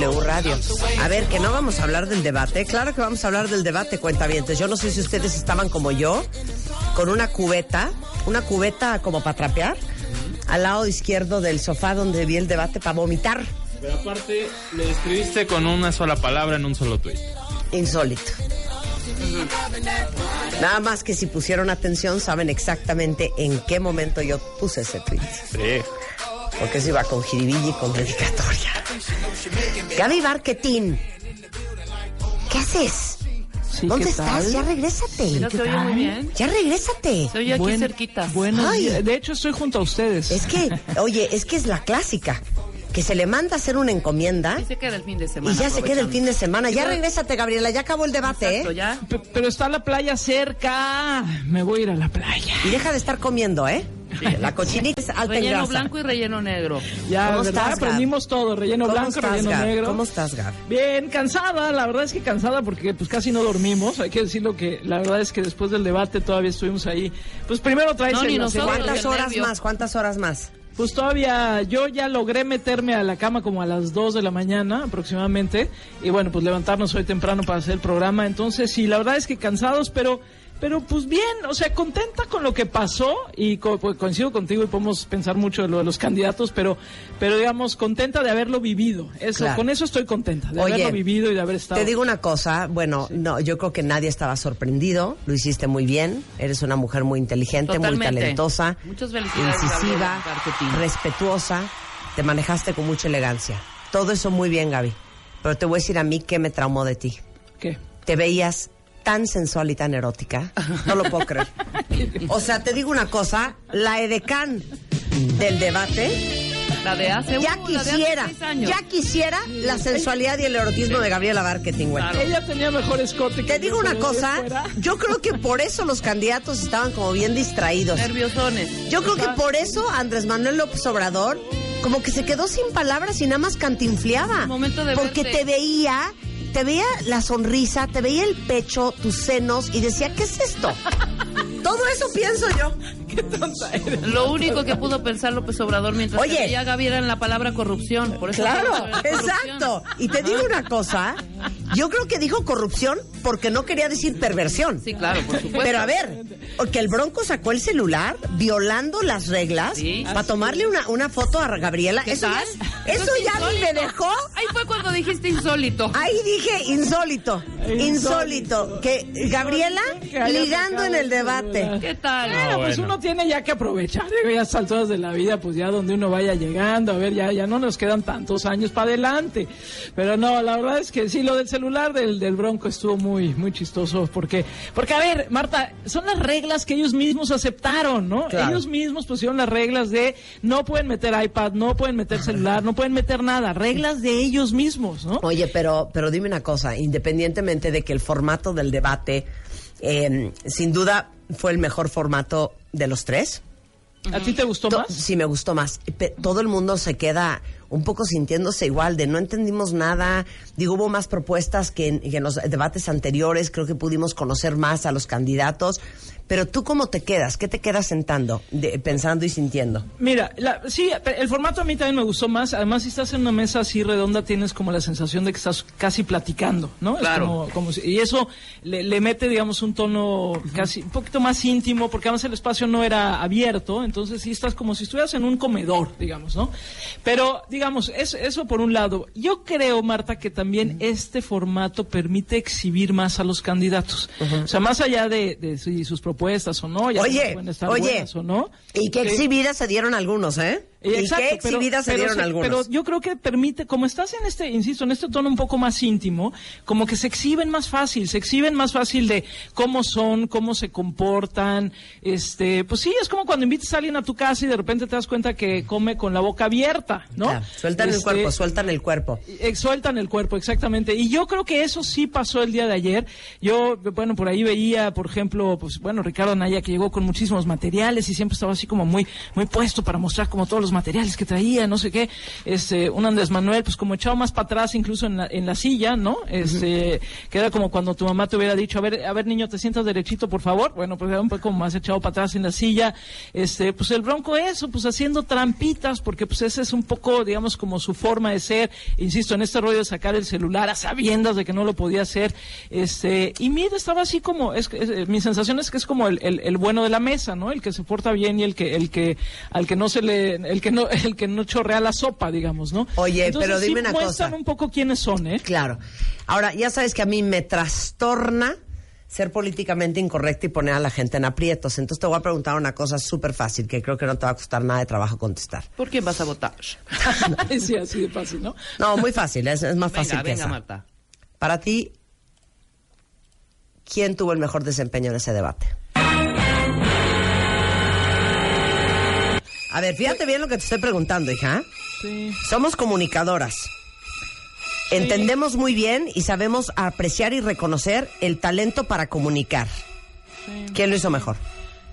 W Radio. A ver, que no vamos a hablar del debate. Claro que vamos a hablar del debate, cuentavientes. Yo no sé si ustedes estaban como yo, con una cubeta, una cubeta como para trapear, al lado izquierdo del sofá donde vi el debate para vomitar. Pero aparte, le escribiste con una sola palabra en un solo tweet. Insólito. Nada más que si pusieron atención saben exactamente en qué momento yo puse ese tweet. Sí. Porque eso iba con jiribilla y con dedicatoria. Gaby Barquetín, ¿qué haces? Sí, ¿Dónde ¿qué estás? tal? Ya regrésate. Mira, se oye muy bien. Ya regrésate. Se oye aquí Buen- cerquita. Días. De hecho, estoy junto a ustedes. Es que, oye, es que es la clásica. Que se le manda a hacer una encomienda Y se queda el fin de semana. y ya se queda el fin de semana. Ya regrésate, Gabriela. Ya acabó el debate, Exacto, ¿eh? ya. P- Pero está la playa cerca. Me voy a ir a la playa. Y deja de estar comiendo, ¿eh? La cochinita es alta en Relleno grasa. blanco y relleno negro. Ya, ¿Cómo ¿verdad? estás? Aprendimos todo. Relleno ¿Cómo blanco, estás, relleno Gab? negro. ¿Cómo estás, Gab? Bien, cansada, la verdad es que cansada porque pues casi no dormimos, hay que decirlo que la verdad es que después del debate todavía estuvimos ahí. Pues primero traes No, el- ni la nosotros. ¿Cuántas horas nervio. más? ¿Cuántas horas más? Pues todavía yo ya logré meterme a la cama como a las 2 de la mañana aproximadamente y bueno, pues levantarnos hoy temprano para hacer el programa, entonces sí, la verdad es que cansados, pero pero pues bien, o sea, contenta con lo que pasó y co- pues, coincido contigo y podemos pensar mucho de lo de los candidatos, pero pero digamos contenta de haberlo vivido. Eso Claro. con eso estoy contenta, de Oye, haberlo vivido y de haber estado Te digo una cosa, bueno, no, yo creo que nadie estaba sorprendido, lo hiciste muy bien, eres una mujer muy inteligente, muy talentosa, Muchas felicidades, incisiva, respetuosa, te manejaste con mucha elegancia. Todo eso muy bien, Gaby. Pero te voy a decir a mí qué me traumó de ti. ¿Qué? Te veías tan sensual y tan erótica, no lo puedo creer. O sea, te digo una cosa, la edecán del debate La de hace ya uh, hace quisiera, años. ya quisiera la sensualidad y el erotismo de Gabriela Barquetín, güey. Claro. Ella tenía mejor escote que Te digo una cosa, fuera- yo creo que por eso los candidatos estaban como bien distraídos. Nerviosones. Yo creo que por eso Andrés Manuel López Obrador como que se quedó sin palabras y nada más cantinfleaba. Momento de Porque verte. te veía, te veía la sonrisa, te veía el pecho, tus senos y decía, ¿qué es esto? Todo eso pienso yo. Lo único que pudo pensar López Obrador mientras Oye. que Gaby era en la palabra corrupción. Por eso Claro, corrupción. exacto. Y te digo una cosa, yo creo que dijo corrupción porque no quería decir perversión. Sí, claro, por supuesto. Pero a ver, porque el Bronco sacó el celular violando las reglas Sí. para tomarle una, una foto a Gabriela. ¿Qué Eso ya, tal? es- eso es ya me dejó. Ahí fue cuando dijiste insólito. Ahí dije insólito, insólito, que Gabriela ligando en el debate. ¿Qué tal? Bueno, pues bueno. uno tiene ya que aprovechar, digo, ya estas alturas de la vida, pues ya donde uno vaya llegando, a ver, ya, ya no nos quedan tantos años para adelante. Pero no, la verdad es que sí, lo del celular del, del Bronco estuvo muy, muy chistoso, porque, porque a ver, Marta, son las reglas que ellos mismos aceptaron, ¿no? Claro. Ellos mismos pusieron las reglas de no pueden meter iPad, no pueden meter celular, no pueden meter nada, reglas de ellos mismos, ¿no? Oye, pero, pero dime una cosa, independientemente de que el formato del debate, eh, sin duda, fue el mejor formato de los tres. ¿A ti te gustó To- más? Sí, me gustó más. Pe- Todo el mundo se queda un poco sintiéndose igual, de no entendimos nada. Digo, hubo más propuestas que en, que en los debates anteriores. Creo que pudimos conocer más a los candidatos. Pero tú, ¿cómo te quedas? ¿Qué te quedas sentando, de- pensando y sintiendo? Mira, la- sí, el formato a mí también me gustó más. Además, si estás en una mesa así redonda, tienes como la sensación de que estás casi platicando, ¿no? Es Claro. como- como si- y eso le, le mete, digamos, un tono casi un poquito más íntimo, porque además el espacio no era abierto, entonces sí estás como si estuvieras en un comedor, digamos, ¿no? Pero, digamos, es- eso por un lado. Yo creo, Marta, que también este formato permite exhibir más a los candidatos. O sea, más allá de, sus propuestas o no, ya Oye, pueden estar oye. buenas o no. Y qué Sí. exhibidas se dieron algunos, ¿eh? Eh, exacto, y pero- exhibidas se pero dieron se-. Pero yo creo que permite, como estás en este, insisto, en este tono un poco más íntimo, como que se exhiben más fácil, se exhiben más fácil de cómo son, cómo se comportan, este, pues sí, es como cuando invitas a alguien a tu casa y de repente te das cuenta que come con la boca abierta, ¿no? Claro, sueltan el Este, cuerpo, sueltan el cuerpo. eh, Sueltan el cuerpo, exactamente. Y yo creo que eso sí pasó el día de ayer. Yo, bueno, por ahí veía, por ejemplo, pues bueno, Ricardo Anaya que llegó con muchísimos materiales y siempre estaba así como muy, muy puesto para mostrar como todos los materiales que traía, no sé qué. Este, un Andrés Manuel, pues como echado más para atrás, incluso en la, en la silla, ¿no? Este, que era como cuando tu mamá te hubiera dicho, a ver, a ver niño, te sientas derechito, por favor. Bueno, pues era un poco más echado para atrás en la silla. Este, pues el bronco eso, pues haciendo trampitas, porque pues ese es un poco, digamos, como su forma de ser. Insisto, en este rollo de sacar el celular a sabiendas de que no lo podía hacer. Este, y Mid estaba así como, es, es- mi sensación es que es como el, el- el bueno de la mesa, ¿no? El que se porta bien y el que, el que, al que no se le, que no, el que no chorrea la sopa, digamos, ¿no? Oye, Entonces, pero sí dime una muestran cosa. un poco quiénes son, ¿eh? Claro. Ahora, ya sabes que a mí me trastorna ser políticamente incorrecta y poner a la gente en aprietos. Entonces te voy a preguntar una cosa súper fácil que creo que no te va a costar nada de trabajo contestar. ¿Por quién vas a votar? sí, así de fácil, ¿no? No, muy fácil, es, es más fácil Venga, que venga, esa. Marta. Para ti, ¿quién tuvo el mejor desempeño en ese debate? A ver, fíjate bien lo que te estoy preguntando, hija. Sí. Somos comunicadoras. Entendemos muy bien y sabemos apreciar y reconocer el talento para comunicar. sí. ¿Quién lo hizo mejor?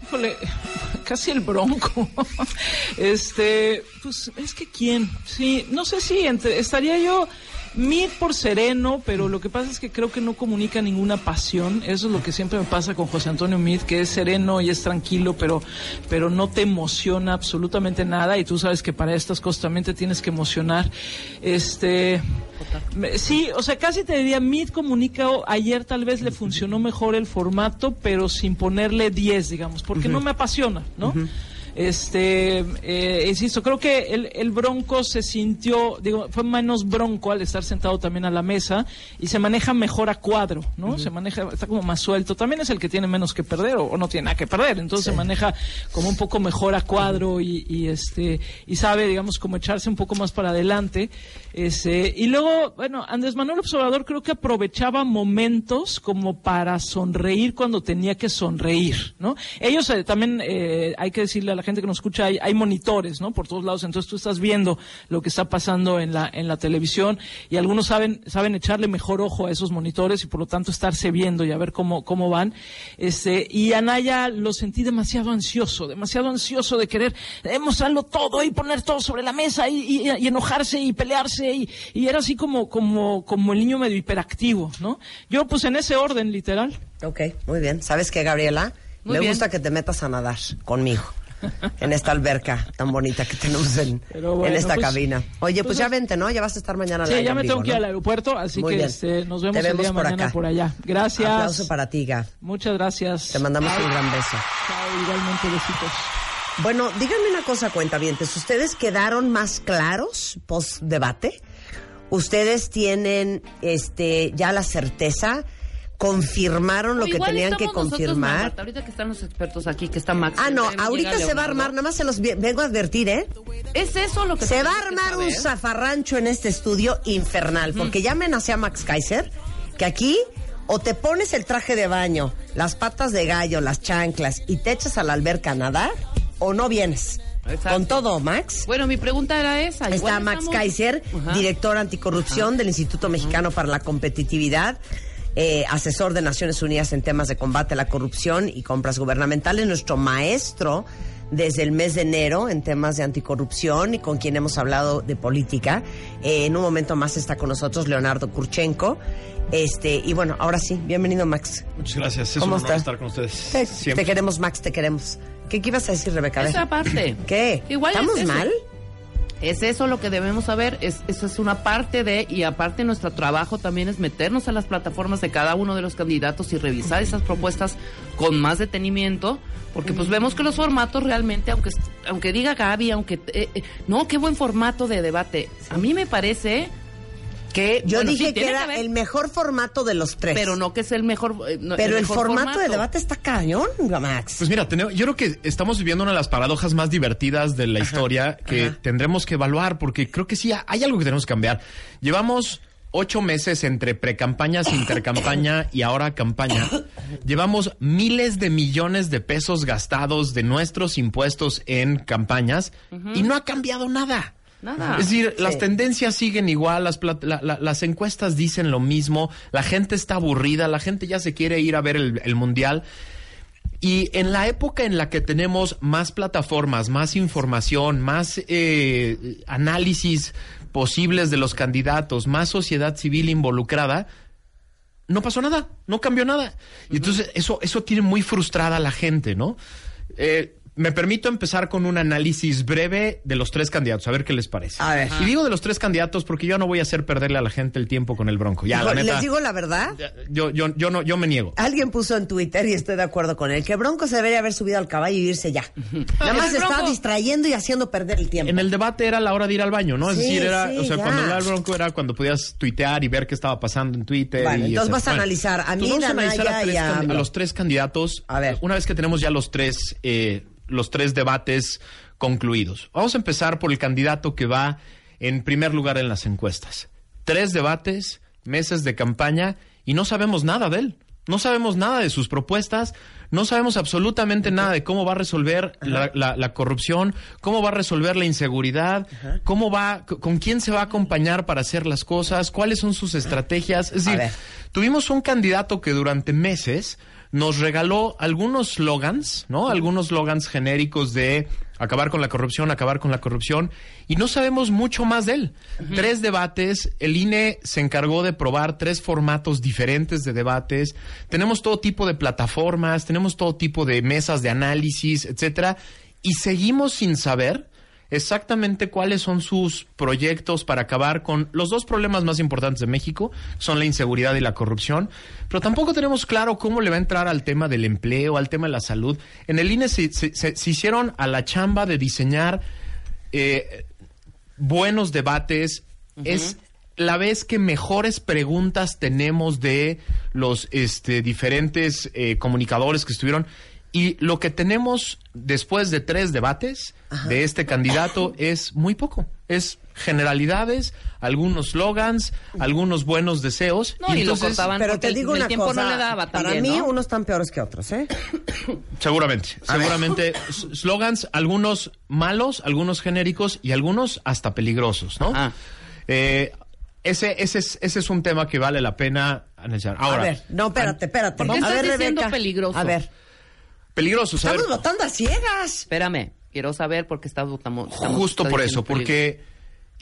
Híjole, casi el bronco. Este, pues es que quién, sí, no sé si entre, estaría yo Mid por sereno, pero lo que pasa es que creo que no comunica ninguna pasión. Eso es lo que siempre me pasa con José Antonio Mid, que es sereno y es tranquilo, pero, pero no te emociona absolutamente nada. Y tú sabes que para estas cosas también te tienes que emocionar. Este, sí, o sea, casi te diría Mid comunica. Ayer tal vez le funcionó mejor el formato, pero sin ponerle 10, digamos, porque no me apasiona, ¿no? Este, eh, insisto, creo que el, el Bronco se sintió, digo, fue menos bronco al estar sentado también a la mesa y se maneja mejor a cuadro, ¿no? Se maneja, está como más suelto. También es el que tiene menos que perder o, o no tiene nada que perder, entonces se maneja como un poco mejor a cuadro y, y, este, y sabe, digamos, como echarse un poco más para adelante. Este, y luego, bueno, Andrés Manuel Observador creo que aprovechaba momentos como para sonreír cuando tenía que sonreír, ¿no? Ellos eh, también, eh, hay que decirle a la gente que nos escucha, hay, hay monitores, ¿no? Por todos lados, entonces tú estás viendo lo que está pasando en la, en la televisión y algunos saben, saben echarle mejor ojo a esos monitores y por lo tanto estarse viendo y a ver cómo, cómo van. Este, y Anaya lo sentí demasiado ansioso, demasiado ansioso de querer eh, mostrarlo todo y poner todo sobre la mesa y enojarse y pelearse y, y era así como, como, como el niño medio hiperactivo, ¿no? Yo pues en ese orden, literal. Ok, muy bien. ¿Sabes qué, Gabriela? Muy Me bien. gusta que te metas a nadar conmigo. En esta alberca tan bonita que tenemos en, bueno, en esta pues- cabina. Oye, pues, pues ya vente, ¿no? Ya vas a estar mañana al Sí, aire ya me vivo, tengo que ir ¿no? al aeropuerto, así Muy que este, nos Te vemos, el día por mañana acá. por allá. Gracias. Aplauso para ti, Ga. Muchas gracias. Te mandamos Bye. un gran beso. Chao, igualmente besitos. Bueno, díganme una cosa, cuentavientes. ¿Ustedes quedaron más claros post debate? ¿Ustedes tienen este ya la certeza? ¿Confirmaron lo O que tenían que confirmar? Marta, ahorita que están los expertos aquí, que está Max. Ah, no, ahorita se va a armar, nada más se los vengo a advertir, ¿eh? Es eso lo que Se va a armar un zafarrancho en este estudio infernal, porque ya amenacé a Max Kaiser que aquí o te pones el traje de baño, las patas de gallo, las chanclas y te echas a la alberca a nadar o no vienes. Exacto. Con todo, Max. Bueno, mi pregunta era esa. Está Max estamos- Kaiser, Ajá. director anticorrupción del Instituto Mexicano para la Competitividad, eh, asesor de Naciones Unidas en temas de combate a la corrupción y compras gubernamentales, nuestro maestro desde el mes de enero en temas de anticorrupción y con quien hemos hablado de política. Eh, en un momento más está con nosotros Leonardo Kurchenko. Este, y bueno, ahora sí, bienvenido Max. Muchas gracias. Es ¿Cómo un honor estás? estar con ustedes. Te queremos, Max, te queremos. ¿Qué, qué ibas a decir, Rebeca? A. Esa parte. ¿Qué? Igual es ¿Estamos mal? Es eso lo que debemos saber, es, eso es una parte de, y aparte nuestro trabajo también es meternos a las plataformas de cada uno de los candidatos y revisar esas propuestas con más detenimiento, porque pues vemos que los formatos realmente, aunque, aunque diga Gaby, aunque, eh, eh, no, qué buen formato de debate, a mí me parece que... Yo bueno, sí, dije que era el mejor formato de los tres. Pero no que es el mejor... eh, no, Pero el, mejor formato, de debate está cañón, Max. Pues mira, tenemos- yo creo que estamos viviendo una de las paradojas más divertidas de la historia que ajá. tendremos que evaluar porque creo que sí hay algo que tenemos que cambiar. Llevamos ocho meses entre precampañas, intercampaña y ahora campaña. Llevamos miles de millones de pesos gastados de nuestros impuestos en campañas y no ha cambiado nada. Nada. Es decir, Sí. las tendencias siguen igual, las, la- la- las encuestas dicen lo mismo, la gente está aburrida, la gente ya se quiere ir a ver el, el mundial. Y en la época en la que tenemos más plataformas, más información, más eh, análisis posibles de los candidatos, más sociedad civil involucrada, no pasó nada, no cambió nada. Y entonces eso, eso tiene muy frustrada a la gente, ¿no? Eh, me permito empezar con un análisis breve de los tres candidatos, a ver qué les parece. A ver. Y digo de los tres candidatos porque yo no voy a hacer perderle a la gente el tiempo con el Bronco. Ya, la neta, Les digo la verdad. yo, yo, yo no, yo me niego. Alguien puso en Twitter, y estoy de acuerdo con él, que Bronco se debería haber subido al caballo y irse ya. Nada más se Bronco- distrayendo y haciendo perder el tiempo. En el debate era la hora de ir al baño, ¿no? Es Sí, decir, era, sí, o sea, ya. cuando hablaba el Bronco era cuando podías tuitear y ver qué estaba pasando en Twitter. Bueno, y entonces vas a analizar a mí, Entonces vamos a analizar Danaya tres y a AMLO. los tres candidatos. A ver. Una vez que tenemos ya los tres, eh, los tres debates concluidos. Vamos a empezar por el candidato que va en primer lugar en las encuestas. Tres debates, meses de campaña y no sabemos nada de él. No sabemos nada de sus propuestas, no sabemos absolutamente nada de cómo va a resolver la, la- la corrupción, cómo va a resolver la inseguridad, cómo va, con quién se va a acompañar para hacer las cosas, cuáles son sus estrategias. Es decir, tuvimos un candidato que durante meses nos regaló algunos slogans, ¿no? Algunos slogans genéricos de acabar con la corrupción, acabar con la corrupción, y no sabemos mucho más de él. Tres debates, el INE se encargó de probar tres formatos diferentes de debates, tenemos todo tipo de plataformas, tenemos todo tipo de mesas de análisis, etcétera, y seguimos sin saber exactamente cuáles son sus proyectos para acabar con los dos problemas más importantes de México, son la inseguridad y la corrupción, pero tampoco tenemos claro cómo le va a entrar al tema del empleo, al tema de la salud. En el INE se, se- se- se hicieron a la chamba de diseñar eh, buenos debates. Es la vez que mejores preguntas tenemos de los este, diferentes eh, comunicadores que estuvieron. Y lo que tenemos después de tres debates de este candidato es muy poco. Es generalidades, algunos slogans, algunos buenos deseos. No, y lo entonces, cortaban Pero te el- digo el una tiempo cosa, no le daba para también, mí ¿no? unos están peores que otros, ¿eh? Seguramente, seguramente slogans, algunos malos, algunos genéricos y algunos hasta peligrosos, ¿no? Ajá. Eh, ese, ese, es, ese es un tema que vale la pena analizar. Ahora, a ver, no, espérate, espérate. ¿Por qué a estás ver, diciendo Rebeca, peligroso? A ver, peligrosos, a ver, estamos votando a ciegas. Espérame, quiero saber por qué está votando. justo por eso, porque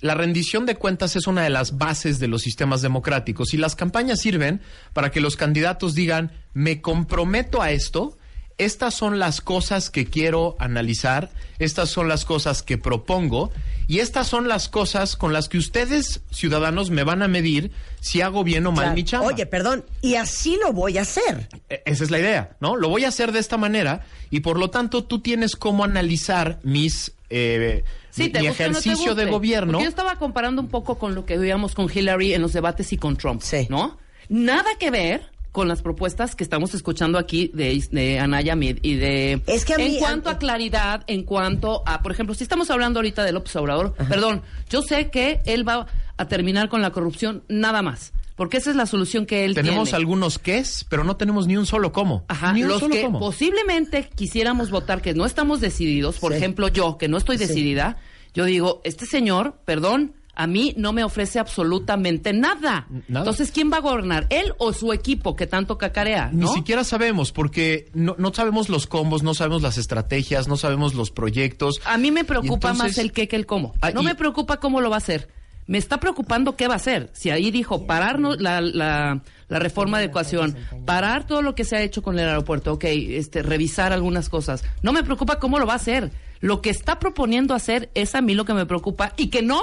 la rendición de cuentas es una de las bases de los sistemas democráticos y las campañas sirven para que los candidatos digan, me comprometo a esto, estas son las cosas que quiero analizar, estas son las cosas que propongo y estas son las cosas con las que ustedes, ciudadanos, me van a medir si hago bien o mal Claro. mi chamba. Oye, perdón, y así lo voy a hacer. E- Esa es la idea, ¿no? Lo voy a hacer de esta manera y por lo tanto tú tienes cómo analizar mis eh, Sí, mi, te mi guste o no te ejercicio de gobierno. Porque yo estaba comparando un poco con lo que veíamos con Hillary en los debates y con Trump, Sí. ¿no? Nada que ver con las propuestas que estamos escuchando aquí de, de Anaya Mid y de... Es que a mí- en cuanto a- a, claridad, en cuanto a, por ejemplo, si estamos hablando ahorita de López Obrador, perdón, yo sé que él va a terminar con la corrupción nada más, porque esa es la solución que él tenemos tiene. algunos qués, pero no tenemos ni un solo cómo. Ajá, ni un los solo que cómo. posiblemente quisiéramos votar que no estamos decididos, por Sí. ejemplo yo, que no estoy Sí. decidida, yo digo, este señor, perdón, a mí no me ofrece absolutamente nada. Nada. Entonces, ¿quién va a gobernar? ¿Él o su equipo que tanto cacarea? Ni ¿no? siquiera sabemos, porque no, no sabemos los combos, no sabemos las estrategias, no sabemos los proyectos. A mí me preocupa entonces- más el qué que el cómo. Ah, no y- me preocupa cómo lo va a hacer. Me está preocupando qué va a hacer. Si ahí dijo pararnos la, la, la reforma de ecuación, parar todo lo que se ha hecho con el aeropuerto, ok, este, revisar algunas cosas. No me preocupa cómo lo va a hacer. Lo que está proponiendo hacer es a mí lo que me preocupa y que no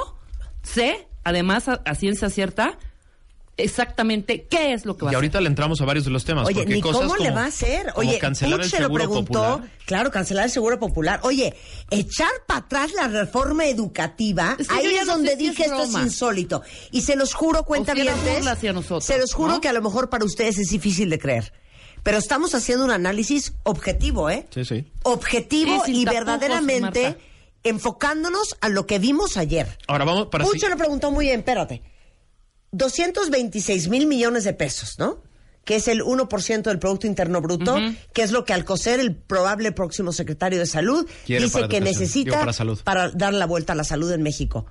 sé, además a, a ciencia cierta, exactamente qué es lo que va Y a hacer. ahorita le entramos a varios de los temas. Oye, porque ni cosas cómo le va a hacer. Oye, cancelar Puch el se lo preguntó. popular. Claro, cancelar el seguro popular. Oye, echar para atrás la reforma educativa, Es que yo ahí es no donde dije es esto es insólito. Y se los juro, cuenta nosotros, Se los juro ¿no? que a lo mejor para ustedes es difícil de creer. Pero estamos haciendo un análisis objetivo, ¿eh? Sí, sí. Objetivo Sí, y tapujos, verdaderamente Marta. Enfocándonos a lo que vimos ayer. Ahora vamos para sí- se lo preguntó muy bien, espérate. 226 mil millones de pesos, ¿no? Que es el 1% del Producto Interno Bruto, que es lo que Alcocer, el probable próximo secretario de Salud, dice que necesita digo, para salud. para dar la vuelta a la salud en México.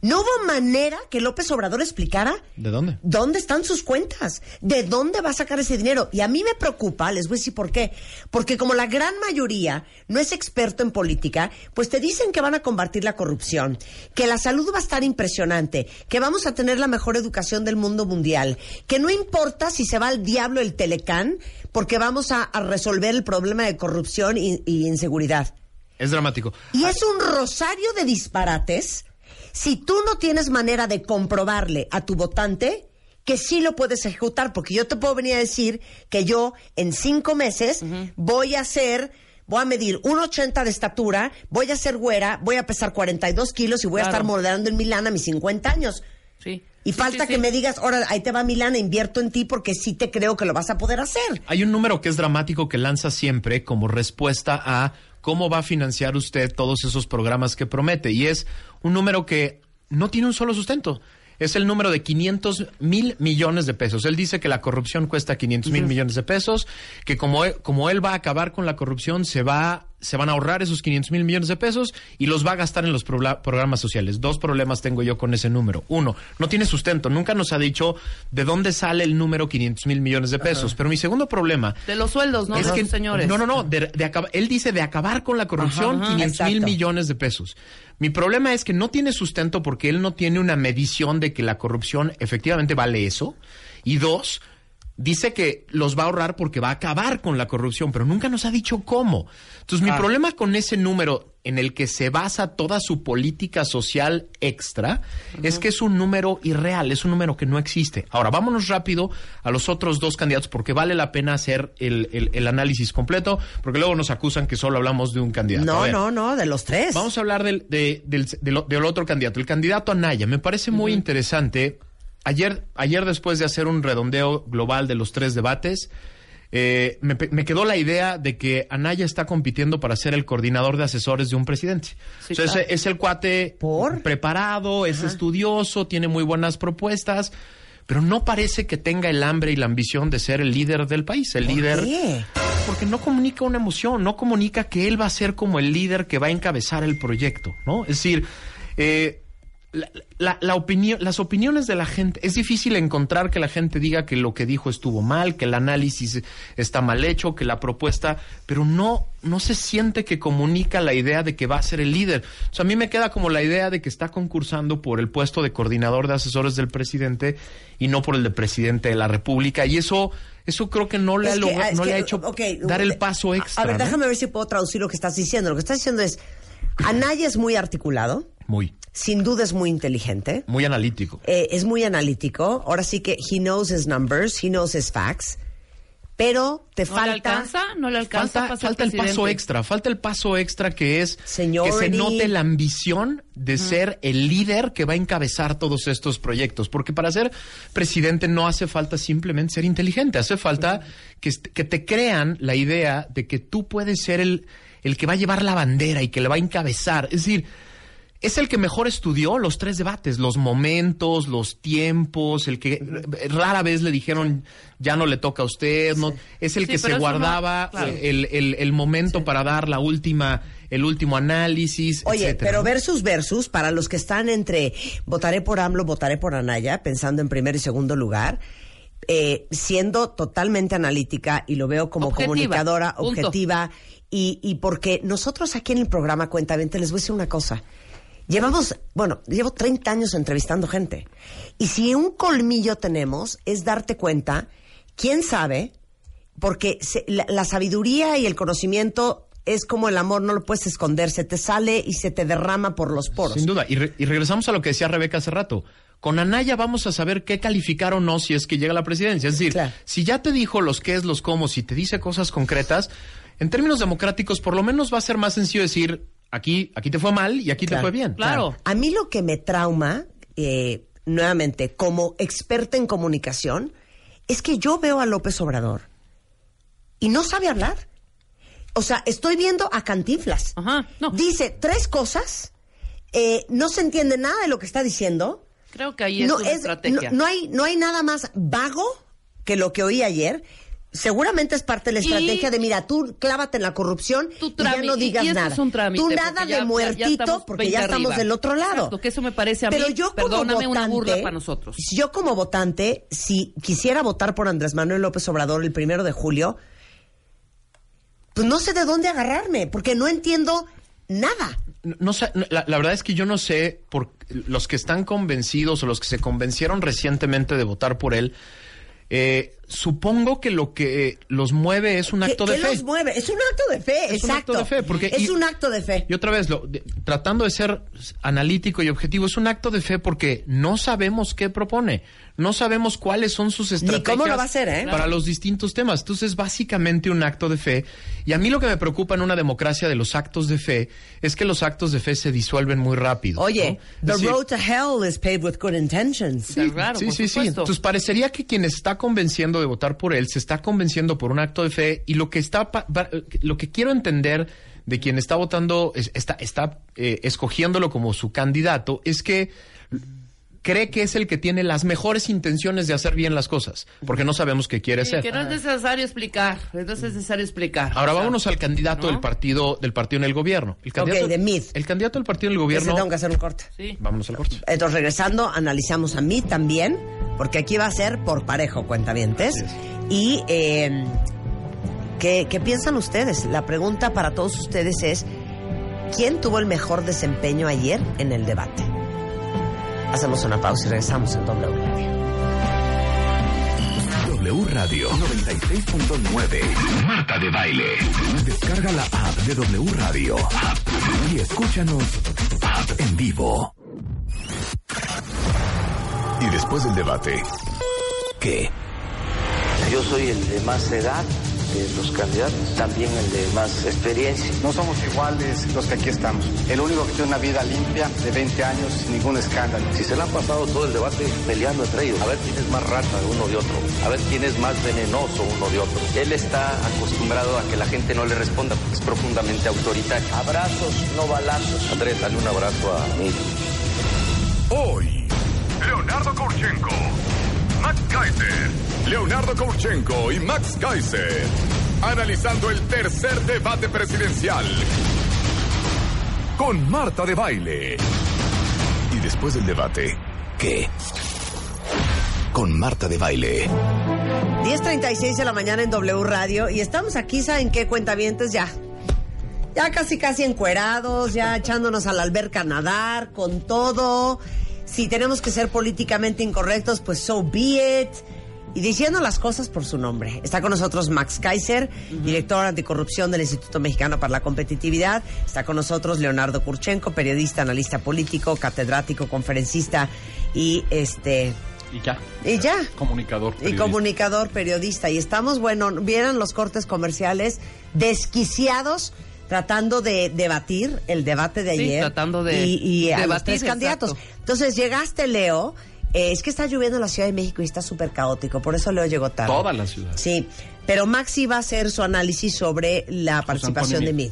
No hubo manera que López Obrador explicara ¿De dónde? dónde están sus cuentas, de dónde va a sacar ese dinero. Y a mí me preocupa, les voy a decir por qué. Porque como la gran mayoría no es experto en política, pues te dicen que van a combatir la corrupción, que la salud va a estar impresionante, que vamos a tener la mejor educación del mundo mundial, que no importa si se va al diablo el Telecán, porque vamos a, a resolver el problema de corrupción y, y inseguridad. Es dramático. Y es un rosario de disparates si tú no tienes manera de comprobarle a tu votante que sí lo puedes ejecutar, porque yo te puedo venir a decir que yo en cinco meses voy a hacer, voy a medir 1,80 de estatura, voy a ser güera, voy a pesar 42 kilos y voy a estar modelando en Milán a mis 50 años. Sí. Y Sí, falta sí, que sí. me digas, ahora ahí te va Milán, invierto en ti porque sí te creo que lo vas a poder hacer. Hay un número que es dramático que lanza siempre como respuesta a cómo va a financiar usted todos esos programas que promete. Y es un número que no tiene un solo sustento. Es el número de 500 mil millones de pesos. Él dice que la corrupción cuesta 500 mil millones de pesos, que como él, como él va a acabar con la corrupción, se va se van a ahorrar esos 500 mil millones de pesos y los va a gastar en los programas sociales. Dos problemas tengo yo con ese número. Uno, no tiene sustento. Nunca nos ha dicho de dónde sale el número 500 mil millones de pesos. Pero mi segundo problema De los sueldos, ¿no? es que, señores. No, no, no. de- de acab- él dice de acabar con la corrupción, Ajá, ajá. 500 mil millones de pesos. Mi problema es que no tiene sustento porque él no tiene una medición de que la corrupción efectivamente vale eso. Y dos, dice que los va a ahorrar porque va a acabar con la corrupción, pero nunca nos ha dicho cómo. Entonces, mi problema con ese número en el que se basa toda su política social extra es que es un número irreal, es un número que no existe. Ahora, vámonos rápido a los otros dos candidatos porque vale la pena hacer el, el- el análisis completo, porque luego nos acusan que solo hablamos de un candidato. No, ver, no, no, de los tres. Vamos a hablar del, de- del, del- del otro candidato, el candidato Anaya. Me parece muy interesante. Ayer, ayer, después de hacer un redondeo global de los tres debates, eh, me, quedó la idea de que Anaya está compitiendo para ser el coordinador de asesores de un presidente. Sí, o sea, es- claro. es, el cuate ¿Por? preparado, es estudioso, tiene muy buenas propuestas, pero no parece que tenga el hambre y la ambición de ser el líder del país, el líder qué? porque no comunica una emoción, no comunica que él va a ser como el líder que va a encabezar el proyecto, ¿no? Es decir, eh, la, la- la opinión, las opiniones de la gente, es difícil encontrar que la gente diga que lo que dijo estuvo mal, que el análisis está mal hecho, que la propuesta, pero no, no se siente que comunica la idea de que va a ser el líder. O sea, a mí me queda como la idea de que está concursando por el puesto de coordinador de asesores del presidente y no por el de presidente de la República. Y eso, eso creo que no le, ha, que, ah, no le ha hecho dar el paso extra. A ver, ¿no? déjame ver si puedo traducir lo que estás diciendo. Lo que estás diciendo es, Anaya es muy articulado, Muy, sin duda es muy inteligente, muy analítico. eh, es muy analítico. Ahora sí que he knows his numbers, he knows his facts, pero te ¿No le falta... alcanza? ¿No le alcanza Falta, para ser falta el paso extra, falta el paso extra que es que se note la ambición de ser el líder que va a encabezar todos estos proyectos. Porque para ser presidente no hace falta simplemente ser inteligente, hace falta que te crean la idea de que tú puedes ser el, el que va a llevar la bandera y que le va a encabezar. Es decir, es el que mejor estudió los tres debates, los momentos, los tiempos, el que rara vez le dijeron ya no le toca a usted, no, es el Sí, que se no- guardaba claro. el, el- el momento para dar la última, el último análisis. Oye, etcétera, pero versus versus, para los que están entre votaré por AMLO, votaré por Anaya, pensando en primer y segundo lugar, eh, siendo totalmente analítica y lo veo como Objetiva, comunicadora punto. objetiva y, y porque nosotros aquí en el programa Cuentamente les voy a decir una cosa. Llevamos, bueno, llevo 30 años entrevistando gente. Y si un colmillo tenemos es darte cuenta, quién sabe, porque se- la, la sabiduría y el conocimiento es como el amor, no lo puedes esconder, se te sale y se te derrama por los poros. Sin duda. Y, re- y regresamos a lo que decía Rebeca hace rato. Con Anaya vamos a saber qué calificar o no si es que llega a la presidencia. Es decir, Claro. si ya te dijo los qué es, los cómo, si te dice cosas concretas, en términos democráticos, por lo menos va a ser más sencillo decir, aquí, aquí te fue mal y aquí Claro. te fue bien. Claro. A mí lo que me trauma, eh, nuevamente, como experta en comunicación, es que yo veo a López Obrador y no sabe hablar. O sea, estoy viendo a Cantinflas. Ajá, no. Dice tres cosas, eh, no se entiende nada de lo que está diciendo. Creo que ahí es no, una es- estrategia. no- no hay, no hay nada más vago que lo que oí ayer. Seguramente es parte de la Y- estrategia de, mira, tú clávate en la corrupción Tu y ya no digas y nada. es un trámite, tú nada ya- de ya- ya muertito estamos porque 20 ya estamos arriba. del otro lado. Exacto, que eso me parece a mí, Pero yo como una votante, burla para nosotros. si Yo como votante, si quisiera votar por Andrés Manuel López Obrador el primero de julio, pues no sé de dónde agarrarme, porque no entiendo nada. No, no sé, la, la verdad es que yo no sé por los que están convencidos o los que se convencieron recientemente de votar por él. eh, supongo que lo que los mueve es un ¿Qué, acto de qué fe. los mueve? Es un acto de fe, Es un exacto. acto de fe, porque- es y- un acto de fe. Y otra vez, lo- de- tratando de ser analítico y objetivo, es un acto de fe porque no sabemos qué propone, no sabemos cuáles son sus estrategias cómo lo va a hacer, ¿eh? para los distintos temas. Entonces, es básicamente un acto de fe. Y a mí lo que me preocupa en una democracia de los actos de fe es que los actos de fe se disuelven muy rápido. Oye, ¿no? the decir, road to hell is paved with good intentions. Sí, claro, sí, sí, sí. Entonces parecería que quien está convenciendo de votar por él se está convenciendo por un acto de fe y lo que está lo que quiero entender de quien está votando es- está está eh, escogiéndolo como su candidato es que cree que es el que tiene las mejores intenciones de hacer bien las cosas, porque no sabemos qué quiere Sí, ser. que no es necesario explicar, no es necesario explicar. Ahora O sea, vámonos al candidato ¿no? del partido del partido en el gobierno. El candidato, de Mid. El candidato del partido en el Ese gobierno. tengo que hacer un corte. Sí. Vámonos al corte. Entonces, regresando, analizamos a mí también, porque aquí va a ser por parejo, cuentavientes. Y, eh, ¿qué, ¿qué piensan ustedes? La pregunta para todos ustedes es, ¿quién tuvo el mejor desempeño ayer en el debate? Hacemos una pausa y regresamos en doble Radio. W Radio 96.9. Marta de Baile. Descarga la app de W Radio. Y escúchanos en vivo. Y después del debate, ¿qué? Yo soy el de más edad de los candidatos, también el de más experiencia. No somos iguales los que aquí estamos. El único que tiene una vida limpia de 20 años sin ningún escándalo. Si se le han pasado todo el debate peleando entre ellos, a ver quién es más rata de uno de otro, a ver quién es más venenoso uno de otro. Él está acostumbrado a que la gente no le responda porque es profundamente autoritario. Abrazos, no balazos. Andrés, dale un abrazo a mí. Hoy, Leonardo Kurchenko, Max Kaiser, Leonardo Kurchenko y Max Kaiser, analizando el tercer debate presidencial con Marta de Baile. Y después del debate, ¿qué? Con Marta de Baile. 10.36 de la mañana en W Radio y estamos aquí, ¿saben qué? Cuentavientes ya. Ya casi casi encuerados, ya echándonos a la alberca nadar, con todo. Si tenemos que ser políticamente incorrectos, pues so be it. Y diciendo las cosas por su nombre. Está con nosotros Max Kaiser, director anticorrupción del Instituto Mexicano para la Competitividad. Está con nosotros Leonardo Kurchenko, periodista, analista político, catedrático, conferencista y este Y ya. y ya. Comunicador. Y periodista. comunicador, periodista. Y estamos, bueno, vieran los cortes comerciales desquiciados tratando de debatir el debate de Sí, ayer. tratando de Y, y a los debatir, tres candidatos. exacto. Entonces llegaste, Leo. eh, es que está lloviendo en la Ciudad de México y está súper caótico. Por eso Leo llegó tarde. Toda la ciudad. Sí. Pero Maxi va a hacer su análisis sobre la participación de Mid.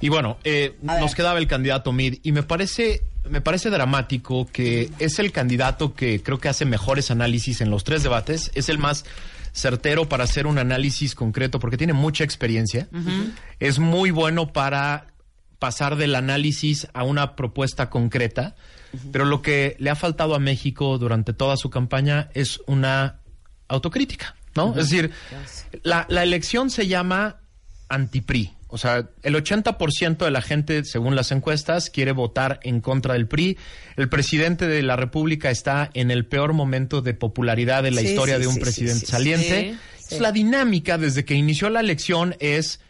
Y bueno, eh, nos quedaba el candidato Mid y me parece me parece dramático que es el candidato que creo que hace mejores análisis en los tres debates, es el más certero para hacer un análisis concreto porque tiene mucha experiencia. Es muy bueno para pasar del análisis a una propuesta concreta, pero lo que le ha faltado a México durante toda su campaña es una autocrítica, ¿no? Es decir, la, la elección se llama anti-PRI. O sea, el 80% de la gente, según las encuestas, quiere votar en contra del PRI. El presidente de la República está en el peor momento de popularidad de la Sí, historia sí, de un sí, presidente sí, sí. saliente. La dinámica desde que inició la elección es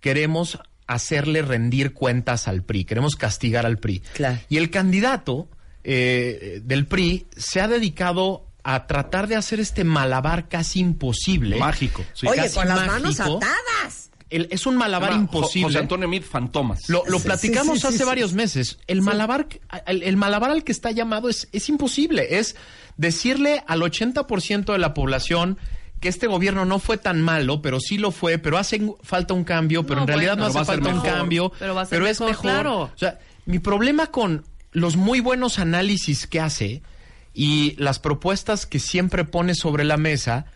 queremos hacerle rendir cuentas al PRI, queremos castigar al PRI. Claro. Y el candidato eh, del PRI se ha dedicado a tratar de hacer este malabar casi imposible. Mágico. sí. Oye, casi con las manos atadas. El- es un malabar imposible. José Antonio Mid Fantomas. Lo, lo Sí, platicamos sí, sí, hace sí, varios meses. El malabar, el, el malabar al que está llamado es, es imposible. Es decirle al 80% de la población que este gobierno no fue tan malo, pero sí lo fue, pero hace falta un cambio, pero No, en realidad bueno, no va hace falta un cambio, Pero va a ser es mejor, mejor. claro. O sea, mi problema con los muy buenos análisis que hace y las propuestas que siempre pone sobre la mesa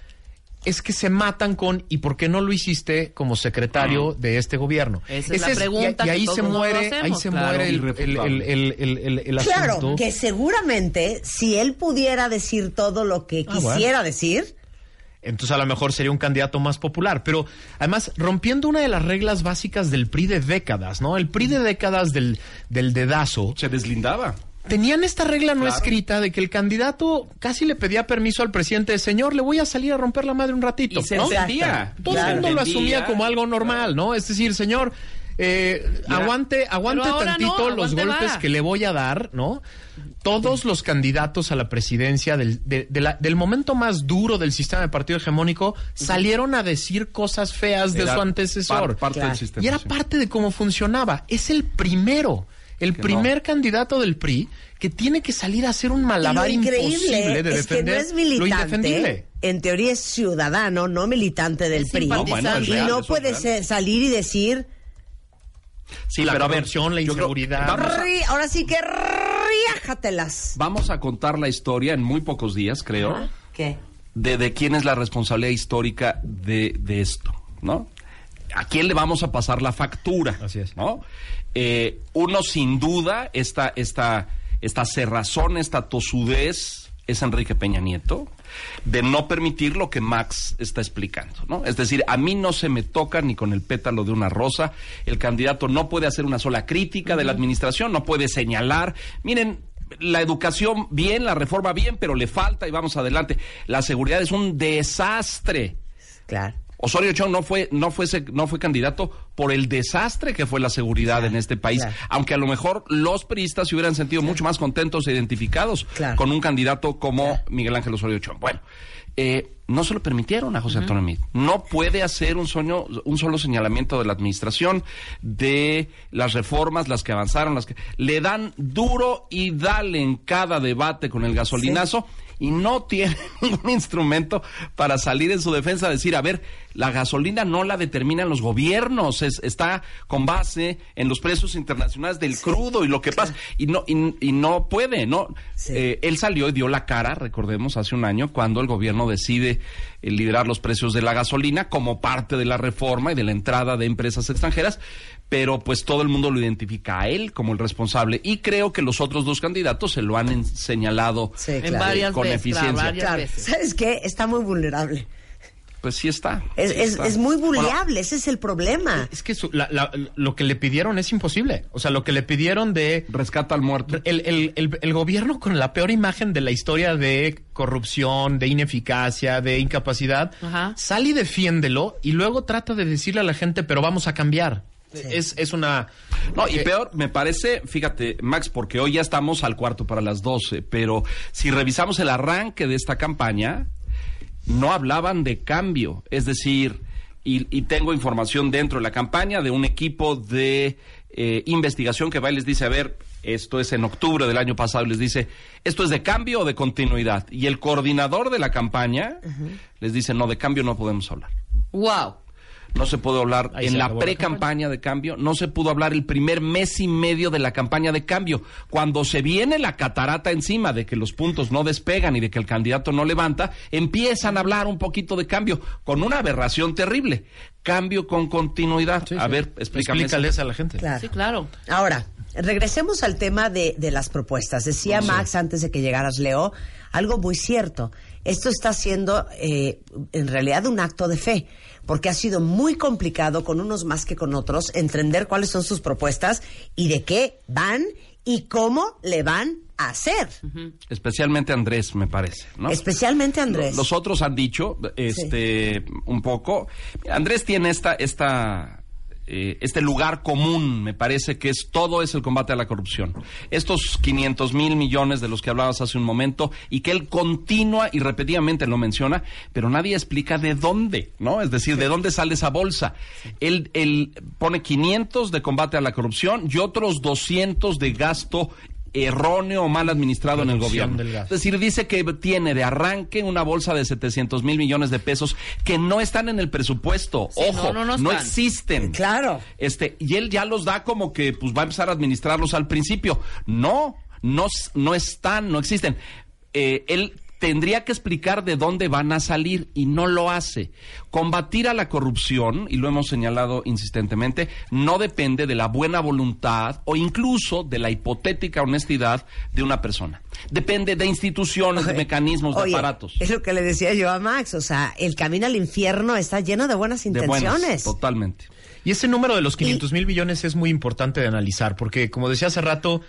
es que se matan con ¿y por qué no lo hiciste como secretario de este gobierno? Esa es la pregunta y, ahí se muere, hacemos, ahí se claro. muere el, el, el, el, el- el- el Claro, que seguramente si él pudiera decir todo lo que Ah, quisiera decir, entonces a lo mejor sería un candidato más popular. Pero además, rompiendo una de las reglas básicas del PRI de décadas, ¿no? El PRI de décadas del, del dedazo. Se deslindaba. Tenían esta regla no Claro. escrita de que el candidato casi le pedía permiso al presidente, señor, le voy a salir a romper la madre un ratito. Y se ¿no? entendía. Todo el mundo lo asumía como algo normal, ¿no? Es decir, señor, eh, aguante, aguante tantito no, los aguante golpes que le voy a dar, ¿no? Todos los candidatos a la presidencia del, de- de la- del momento más duro del sistema de partido hegemónico salieron a decir cosas feas de Era su antecesor. par- parte Claro. del sistema. Y era sí. parte de cómo funcionaba. Es el primero, el Que primer no. candidato del PRI que tiene que salir a hacer un malabar imposible increíble de es que no es lo militante, indefendible. en teoría es ciudadano, no militante del Es PRI. simpatizante. No, bueno, es y no puede ser- salir y decir, Sí, la pero a ver, corrupción, la creo- inseguridad. vamos, a, "Ri- ahora sí que riájatelas. vamos a contar la historia en muy pocos días, creo, ¿Qué? de, de quién es la responsabilidad histórica de, de esto, ¿no? ¿A quién le vamos a pasar la factura? Así es. ¿no? Eh, uno, sin duda, esta, esta, esta cerrazón, esta tosudez es Enrique Peña Nieto, de no permitir lo que Max está explicando, ¿no? Es decir, a mí no se me toca ni con el pétalo de una rosa, el candidato no puede hacer una sola crítica de la administración, no puede señalar, miren, la educación bien, la reforma bien, pero le falta y vamos adelante. La seguridad es un desastre. Claro. Osorio Chong no fue, no fue, no fue candidato por el desastre que fue la seguridad en este país, claro. aunque a lo mejor los peristas se hubieran sentido mucho más contentos e identificados con un candidato como Miguel Ángel Osorio Chong. Bueno, eh, no se lo permitieron a José Antonio Meade. No puede hacer un, sueño, un solo señalamiento de la administración, de las reformas, las que avanzaron, las que le dan duro y dale en cada debate con el gasolinazo y no tiene ningún instrumento para salir en su defensa a decir, a ver, la gasolina no la determinan los gobiernos, es- está con base en los precios internacionales del crudo y lo que pasa, y no, y, y no puede, ¿no? Sí. Eh, él salió y dio la cara, recordemos, hace un año, cuando el gobierno decide eh, liberar los precios de la gasolina como parte de la reforma y de la entrada de empresas extranjeras, pero pues todo el mundo lo identifica a él como el responsable y creo que los otros dos candidatos se lo han en- señalado Sí, En claro. varias con veces, claro, eficiencia. varias Claro. veces. ¿Sabes qué? Está muy vulnerable. Pues sí está. Es, sí es, está. es muy Bueno, vulnerable, ese es el problema. Es que su- la- la- lo que le pidieron es imposible. O sea, lo que le pidieron de rescata al muerto. el, el- el- el gobierno con la peor imagen de la historia de corrupción, de ineficacia, de incapacidad, Ajá. sale y defiéndelo y luego trata de decirle a la gente, pero vamos a cambiar. Es, es una... No, y eh, peor, me parece, fíjate, Max, porque hoy ya estamos al cuarto para las 12, pero si revisamos el arranque de esta campaña, no hablaban de cambio. Es decir, y, y tengo información dentro de la campaña de un equipo de eh, investigación que va y les dice, a ver, esto es en octubre del año pasado, y les dice, ¿esto es de cambio o de continuidad? Y el coordinador de la campaña les dice, no, de cambio no podemos hablar. Wow. No se pudo hablar Ahí en la pre-campaña de cambio, no se pudo hablar el primer mes y medio de la campaña de cambio. Cuando se viene la catarata encima de que los puntos no despegan y de que el candidato no levanta, empiezan a hablar un poquito de cambio, con una aberración terrible. Cambio con continuidad. sí, a sí. ver, explícame. eso. Explícales a la gente. Claro. Sí, claro. Ahora, regresemos al tema de, de las propuestas. Decía Max antes de que llegaras, Leo, algo muy cierto. Esto está siendo eh, en realidad un acto de fe, porque ha sido muy complicado con unos más que con otros entender cuáles son sus propuestas y de qué van y cómo le van a hacer. Especialmente Andrés, me parece. ¿no? Especialmente Andrés. Los otros han dicho, este, un poco. Andrés tiene esta, esta, eh, este lugar común, me parece que es todo es el combate a la corrupción. Estos 500 mil millones de los que hablabas hace un momento y que él continua y repetidamente lo menciona, pero nadie explica de dónde, ¿no? Es decir, de dónde sale esa bolsa. Él, él pone 500 de combate a la corrupción y otros 200 de gasto erróneo o mal administrado en el gobierno. del gasto. Es decir, dice que tiene de arranque una bolsa de 700 mil millones de pesos que no están en el presupuesto. Sí, Ojo, no, no, no están. existen. Claro. Este, y él ya los da como que pues va a empezar a administrarlos al principio. No, no, no están, no existen. Eh, él tendría que explicar de dónde van a salir y no lo hace. Combatir a la corrupción, y lo hemos señalado insistentemente, no depende de la buena voluntad o incluso de la hipotética honestidad de una persona. Depende de instituciones, de mecanismos, de Oye, aparatos. Es lo que le decía yo a Max, o sea, el camino al infierno está lleno de buenas De buenas, intenciones. totalmente. Y ese número de los 500 mil millones es muy importante de analizar, porque como decía hace rato,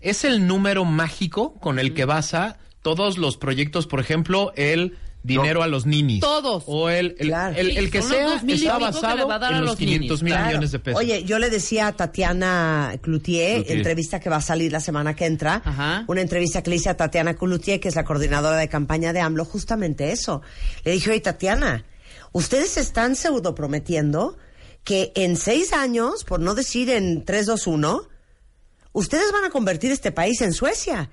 es el número mágico con el que basa todos los proyectos, por ejemplo, el dinero a los ninis. Todos. O el, el, Claro. el- el Sí, que sea dos está que basado va a dar a en los los 500 mil Claro. millones de pesos. Oye, yo le decía a Tatiana Cloutier, Cloutier. entrevista que va a salir la semana que entra, Ajá. una entrevista que le hice a Tatiana Cloutier, que es la coordinadora de campaña de AMLO, justamente eso. Le dije, oye, Tatiana, ustedes están pseudo prometiendo que en seis años, por no decir en 3, 2, 1, ustedes van a convertir este país en Suecia.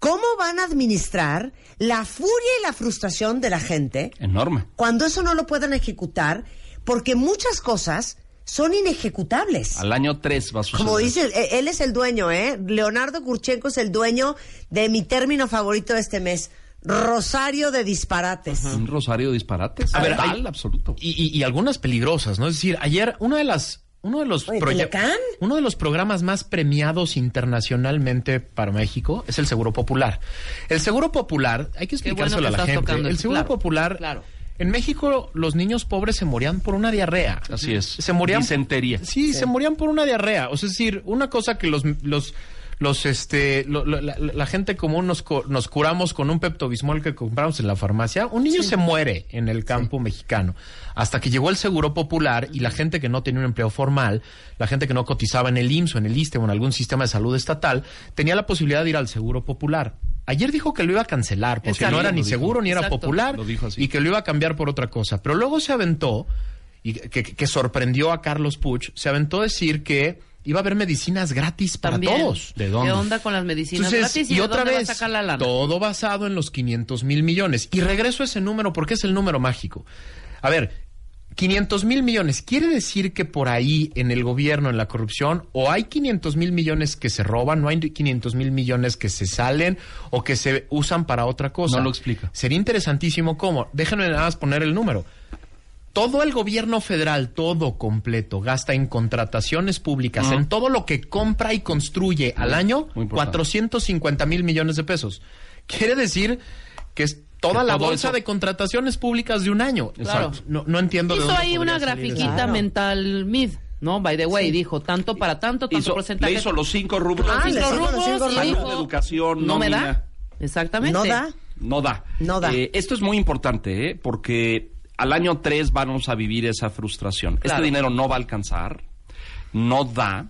¿Cómo van a administrar la furia y la frustración de la gente Enorme. cuando eso no lo puedan ejecutar? Porque muchas cosas son inejecutables. Al año 3 va a suceder. Como dice, eh, él es el dueño, ¿eh? Leonardo Kurchenko es el dueño de mi término favorito de este mes, Rosario de disparates. Un rosario de disparates. A ver, Total, hay- absoluto. Y, y- y algunas peligrosas, ¿no? Es decir, ayer una de las uno de los Oye, uno de los programas más premiados internacionalmente para México es el Seguro Popular. El Seguro Popular, hay que bueno explicárselo que a la gente. El Seguro claro, Popular claro. en México los niños pobres se morían por una diarrea. Así es. Se morían Disentería. Sí, se morían por una diarrea. O sea, es decir, una cosa que los los los este lo- lo- la, la gente común nos, co- nos curamos con un Pepto-Bismol que compramos en la farmacia, un niño se muere en el campo mexicano. Hasta que llegó el Seguro Popular y la gente que no tenía un empleo formal, la gente que no cotizaba en el IMSS o en el ISTE o en algún sistema de salud estatal, tenía la posibilidad de ir al Seguro Popular. Ayer dijo que lo iba a cancelar porque Exacto. no era ni dijo. seguro ni era Exacto. popular Lo dijo así. y que lo iba a cambiar por otra cosa. Pero luego se aventó y que, que- que sorprendió a Carlos Puch, se aventó a decir que iba a haber medicinas gratis para También. todos. ¿De dónde? ¿Qué onda con las medicinas Entonces, gratis? ¿Y, de otra dónde vez, va a sacar la lana? todo basado en los 500 mil millones. Y regreso a ese número porque es el número mágico. A ver, 500 mil millones, ¿quiere decir que por ahí en el gobierno, en la corrupción, o hay 500 mil millones que se roban, no hay 500 mil millones que se salen o que se usan para otra cosa? No lo explica. Sería interesantísimo cómo. Déjenme nada más poner el número. Todo el gobierno federal, todo completo, gasta en contrataciones públicas, en todo lo que compra y construye al año, muy importante. 450 mil millones de pesos. Quiere decir que es toda Que la bolsa eso- de contrataciones públicas de un año. Claro. No, no entiendo de Hizo dónde ahí una grafiquita Claro. mental mid, ¿no? By the way, dijo tanto para tanto, tanto Hizo- porcentaje. le hizo los cinco rubros. Ah, Cinco los rubros cinco y rubros. dijo, educación, ¿No me da? Exactamente. ¿No da? No da. No da. Eh, esto es muy importante, ¿eh? porque al año 3 vamos a vivir esa frustración. Claro. Este dinero no va a alcanzar, no da.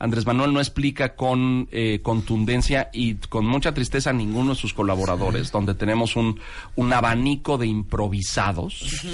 Andrés Manuel no explica con eh, contundencia y con mucha tristeza a ninguno de sus colaboradores, donde tenemos un, un abanico de improvisados.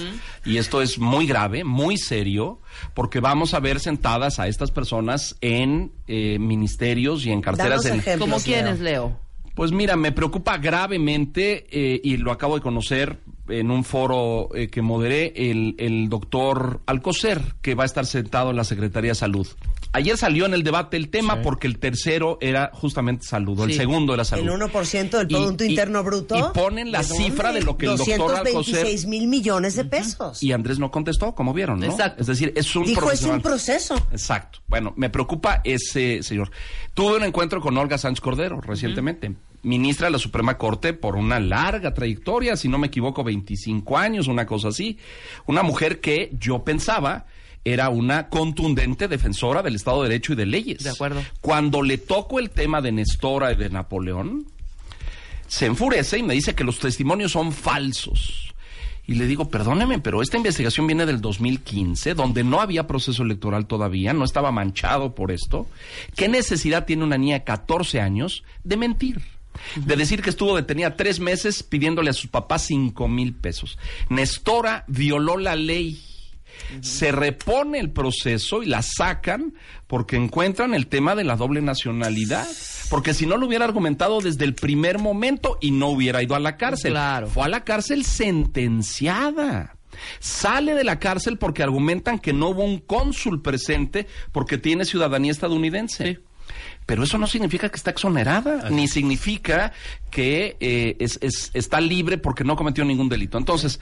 Y esto es muy grave, muy serio, porque vamos a ver sentadas a estas personas en eh, ministerios y en carteras en, ¿Cómo quiénes, Leo. Pues mira, me preocupa gravemente eh, y lo acabo de conocer en un foro eh, que moderé el, el doctor Alcocer, que va a estar sentado en la Secretaría de Salud. Ayer salió en el debate el tema porque el tercero era justamente salud, el segundo era salud. El 1% del Producto y- Interno Bruto. Y ponen la cifra de lo que el doctor Alcocer 226 mil millones de pesos. y Andrés no contestó, como vieron, ¿no? Exacto. Es decir, es un Dijo, es un proceso. Exacto. Bueno, me preocupa ese señor. Tuve un encuentro con Olga Sánchez Cordero recientemente, ministra de la Suprema Corte por una larga trayectoria, si no me equivoco, 25 años, una cosa así. Una mujer que yo pensaba era una contundente defensora del Estado de Derecho y de leyes. De acuerdo. Cuando le toco el tema de Nestora y de Napoleón, se enfurece y me dice que los testimonios son falsos. Y le digo, perdóneme, pero esta investigación viene del 2015, donde no había proceso electoral todavía, no estaba manchado por esto. ¿Qué necesidad tiene una niña de 14 años de mentir? De decir que estuvo detenida tres meses pidiéndole a sus papás cinco mil pesos. Nestora violó la ley. Se repone el proceso y la sacan porque encuentran el tema de la doble nacionalidad. Porque si no lo hubiera argumentado desde el primer momento y no hubiera ido a la cárcel. Claro. Fue a la cárcel sentenciada. Sale de la cárcel porque argumentan que no hubo un cónsul presente porque tiene ciudadanía estadounidense. pero eso no significa que está exonerada, ni significa que eh, es, es- está libre porque no cometió ningún delito. Entonces,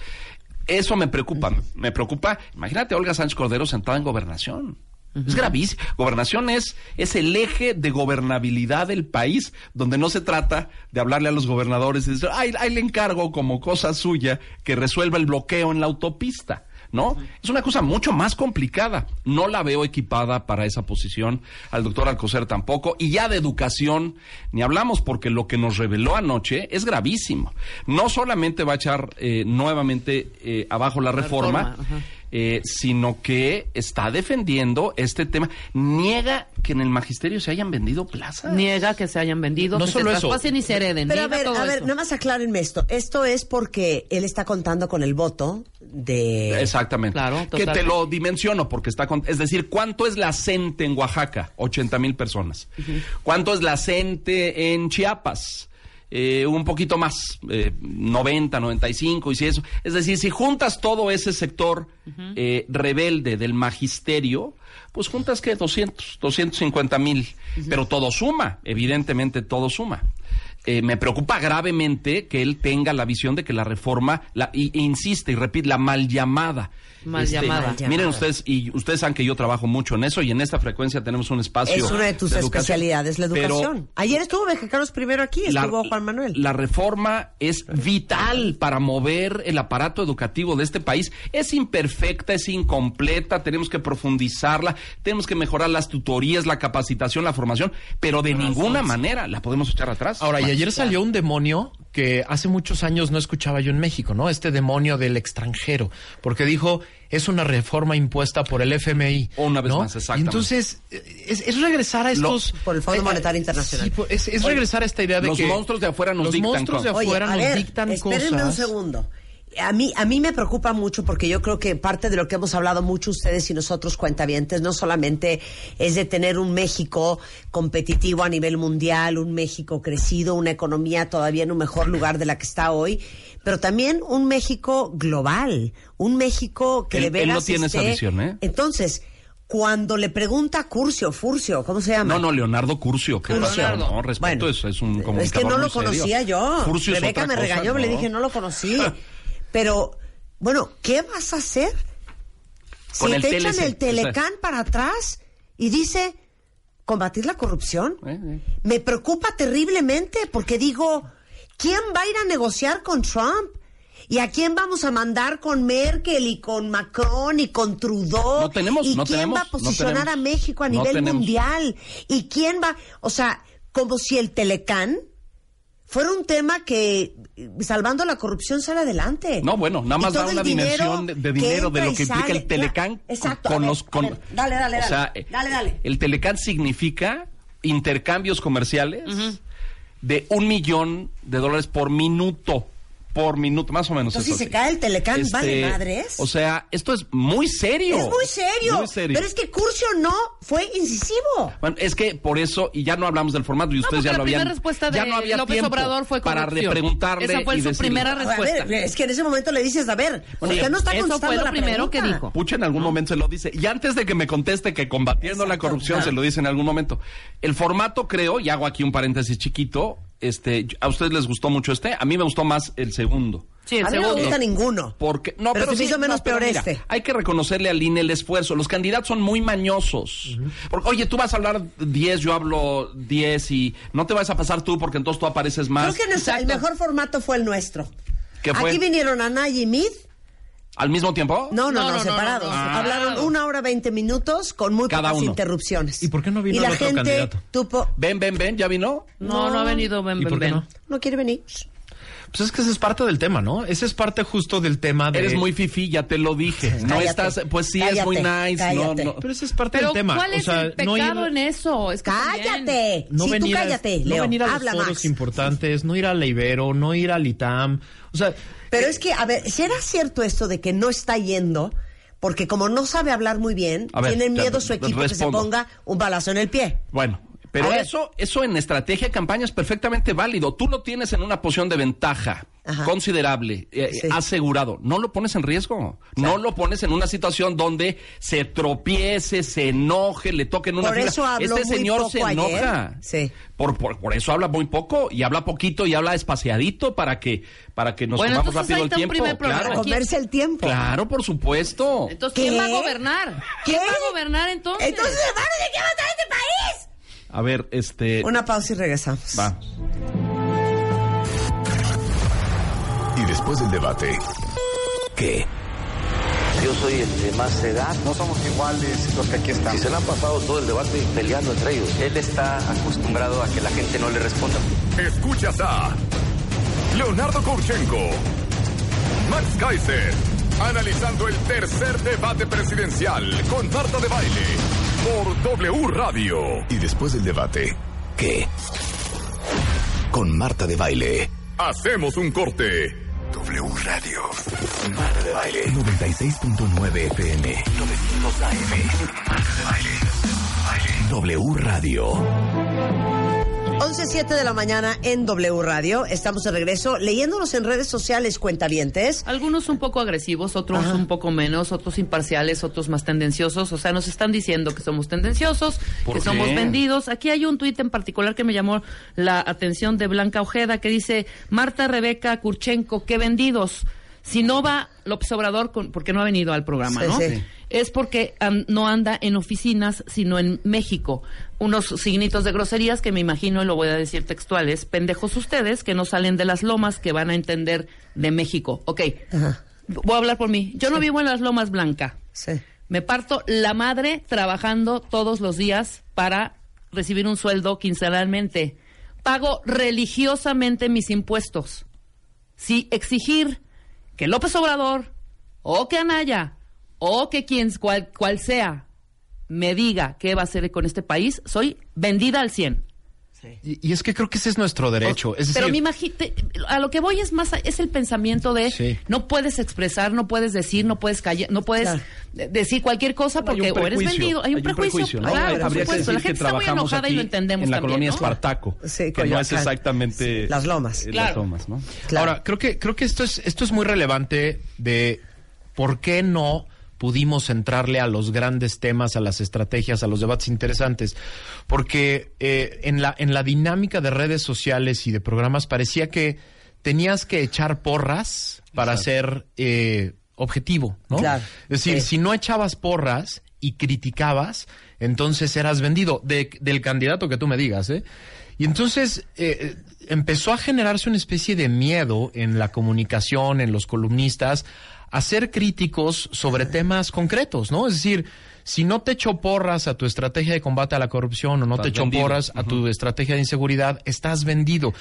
eso me preocupa. Me preocupa, imagínate a Olga Sánchez Cordero sentada en gobernación. Es gravísimo. Gobernación es, es el eje de gobernabilidad del país, donde no se trata de hablarle a los gobernadores y decir, ay, ahí le encargo como cosa suya que resuelva el bloqueo en la autopista. ¿No? Es una cosa mucho más complicada. No la veo equipada para esa posición. Al doctor Alcocer tampoco. Y ya de educación, ni hablamos porque lo que nos reveló anoche es gravísimo. No solamente va a echar eh, nuevamente eh, abajo la reforma, reforma. Eh, sino que está defendiendo este tema. Niega que en el magisterio se hayan vendido plazas. Niega que se hayan vendido, No que solo se eso. traspasen y se hereden. Pero a ver, todo a ver, nada más aclárenme esto. Esto es porque él está contando con el voto de... Exactamente. Claro, que te lo dimensiono porque está con, es decir, ¿cuánto es la CENTE en Oaxaca? 80 mil personas. ¿Cuánto es la CENTE en Chiapas? Eh, un poquito más, eh, 90, 95 y si eso. Es decir, si juntas todo ese sector eh, rebelde del magisterio, pues juntas que 200, 250 mil. Pero todo suma, evidentemente todo suma. Eh, me preocupa gravemente que él tenga la visión de que la reforma, la, y, e insiste y repite, la mal llamada. Mal llamada. Mal llamada. Miren ustedes, y ustedes saben que yo trabajo mucho en eso y en esta frecuencia tenemos un espacio. Es una de tus especialidades, la Pero educación. Ayer estuvo Mexicanos primero aquí, la- estuvo Juan Manuel. La reforma es vital para mover el aparato educativo de este país. Es imperfecta, es incompleta, tenemos que profundizarla, tenemos que mejorar las tutorías, la capacitación, la formación, pero de ninguna manera la podemos echar atrás. Ahora, y ayer salió un demonio que hace muchos años no escuchaba yo en México, ¿no? Este demonio del extranjero, porque dijo, es una reforma impuesta por el FMI. Una vez ¿no? más, exactamente. Entonces, eh, es, es regresar a Lo- estos... Por el Fondo eh, Monetario Internacional. sí, por- es, es Oye, regresar a esta idea de los que... monstruos de afuera nos los dictan monstruos de cosas. afuera Oye, nos ver, dictan espérenme cosas. un segundo. A mí, a mí me preocupa mucho porque yo creo que parte de lo que hemos hablado mucho ustedes y nosotros cuentavientes no solamente es de tener un México competitivo a nivel mundial, un México crecido, una economía todavía en un mejor lugar de la que está hoy, pero también un México global, un México que Él- de él veras no tiene esa visión, ¿eh? Entonces, cuando le pregunta a Curcio, Furcio, ¿cómo se llama? No, no, Leonardo Curcio. ¿Qué? Leonardo. No, respeto, Bueno, es, es un es comunicador que no lo serio. conocía yo. Furcio es Rebeca me cosa, regañó, le dije, no lo conocí. Pero, bueno, ¿qué vas a hacer? Con si el te echan el Telecán para atrás y dice combatir la corrupción, Eh, eh. me preocupa terriblemente porque digo, ¿quién va a ir a negociar con Trump? ¿Y a quién vamos a mandar con Merkel y con Macron y con Trudeau? No tenemos, ¿Y no quién tenemos, va a no posicionar tenemos. a México a nivel mundial? ¿Y quién va? O sea, como si el Telecán fuera un tema que, salvando la corrupción, sale adelante. No, bueno, nada más da una dimensión de, de dinero de lo que implica sale. el Telecán Exacto. con ver, los... Con, ver, dale, dale, o dale. sea, dale, dale. El Telecán significa intercambios comerciales de un millón de dólares por minuto. Por minuto, más o menos. Entonces, si se cae el Telecán, Este, ¿vale madres? O sea, esto es muy serio. Es muy serio. Muy serio. Pero es que Curcio no fue incisivo. Bueno, es que por eso, y ya no hablamos del formato, y ustedes ya la lo habían. primera respuesta de ya no había López Obrador fue para corrupción. repreguntarle. Esa fue y su decirle, primera A respuesta. ver, es que en ese momento le dices, a ver, no está eso fue lo la primero que pregunta. dijo. Pucha, en algún momento se lo dice. Y antes de que me conteste que combatiendo la corrupción claro. se lo dice en algún momento. El formato, creo, y hago aquí un paréntesis chiquito, este, a ustedes les gustó mucho este, a mí me gustó más el segundo. Sí, el a mí no me segundo. gusta ninguno. Porque, no, Pero pero, se me sí, hizo menos no, peor mira, este. Hay que reconocerle al INE el esfuerzo. Los candidatos son muy mañosos. Porque, oye, tú vas a hablar 10, yo hablo 10 y no te vas a pasar tú porque entonces tú apareces más. Creo que nuestro- el mejor formato fue el nuestro. Aquí vinieron Ana y Mid. ¿Al mismo tiempo? No, no, No, no, separados. no, no, no. Hablaron una hora veinte minutos con muy Cada pocas uno. interrupciones. ¿Y por qué no vino Y la el otro gente candidato? tuvo- Ven, ven, ven, ¿ya vino? No, no ha venido Ben ¿Y Ben por qué Ben. no? no quiere venir. Pues es que ese es parte del tema, ¿no? Ese es parte justo del tema de... Eres muy fifi, ya te lo dije. No Cállate, estás, pues sí, es muy cállate, nice. cállate. No, no. Pero ese es parte Pero del tema. ¿cuál o es sea, el no ir- pecado en eso? Es que también- ¡Cállate! no sí, tú venir a- cállate, no Leo. venir a los Habla, foros Max. importantes, no ir a la Ibero, no ir al ITAM. O sea, Pero es que, a ver, ¿será cierto esto de que no está yendo? Porque como no sabe hablar muy bien, ver, tiene ya, miedo su equipo que se respondo. ponga un balazo en el pie. Bueno, Pero ver. eso, eso en estrategia de campaña es perfectamente válido. Tú lo tienes en una posición de ventaja Ajá. considerable, eh, Sí. asegurado. No lo pones en riesgo. No lo pones en una situación donde se tropiece, se enoje, le toquen una Por fibra. eso habló Este muy señor poco se ayer. enoja. Sí. Por, por, por eso habla muy poco y habla poquito y habla espaciadito para que, para que nos Bueno, comamos rápido el tiempo. Claro, Comerse el tiempo. claro, por supuesto. Entonces, ¿Qué? ¿quién va a gobernar? ¿Quién ¿Qué? va a gobernar entonces? Entonces, hermano, ¿de qué va a estar este país? A ver, este. Una pausa y regresamos. Va. Y después del debate, ¿qué? Yo soy el de más edad. No somos iguales los que aquí estamos. se le han pasado todo el debate peleando entre ellos. Él está acostumbrado a que la gente no le responda. Escuchas a Leonardo Kurchenko, Max Kaiser, analizando el tercer debate presidencial con Marta de Baile por W Radio. Y después del debate, ¿qué? Con Marta de Baile. Hacemos un corte. W Radio. Marta de Baile. 96.9 FM. 900 AM. Marta de Baile. W Radio. 11.07 de la mañana en W Radio. Estamos de regreso leyéndonos en redes sociales, cuentavientes. Algunos un poco agresivos, otros un poco menos, otros imparciales, otros más tendenciosos. O sea, nos están diciendo que somos tendenciosos, ¿Por que qué? somos vendidos. Aquí hay un tuit en particular que me llamó la atención de Blanca Ojeda que dice, Marta Rebeca Kurchenko, qué vendidos. Si no va López Obrador, con- porque no ha venido al programa, Sí, ¿no? sí. Es porque no anda en oficinas, sino en México. Unos signitos de groserías que me imagino, y lo voy a decir textuales, pendejos ustedes que no salen de las lomas que van a entender de México. Ok, Ajá. voy a hablar por mí. Yo no vivo en las lomas Blanca. Sí. Me parto la madre trabajando todos los días para recibir un sueldo quincenalmente. Pago religiosamente mis impuestos. Si exigir que López Obrador o que Anaya o que quien cual, cual sea me diga qué va a hacer con este país, soy vendida al 100. Y, y es que creo que ese es nuestro derecho. Es Pero decir, me imagino, a lo que voy es más, a- es el pensamiento de Sí. no puedes expresar, no puedes decir, no puedes callar, no puedes Claro. de- decir cualquier cosa Hay un porque o eres prejuicio, vendido. Hay un prejuicio, ¿no? claro, Habría por que supuesto. decir La que gente está muy enojada y lo entendemos En la también, colonia ¿no? Espartaco. Sí, que no es exactamente. Las Lomas. eh, Claro. Las lomas, ¿no? Claro. Ahora, creo que, creo que esto es, esto es muy relevante de por qué no pudimos entrarle a los grandes temas, a las estrategias, a los debates interesantes. Porque eh, en, la, en la dinámica de redes sociales y de programas parecía que tenías que echar porras para ser eh, objetivo, ¿no? Claro. Es decir, Sí. si no echabas porras y criticabas, entonces eras vendido de- del candidato que tú me digas, ¿eh? Y entonces eh, empezó a generarse una especie de miedo en la comunicación, en los columnistas, a ser críticos sobre temas concretos, ¿no? Es decir, si no te echo porras a tu estrategia de combate a la corrupción o no Estás te echo vendido. porras a tu estrategia de inseguridad, estás vendido.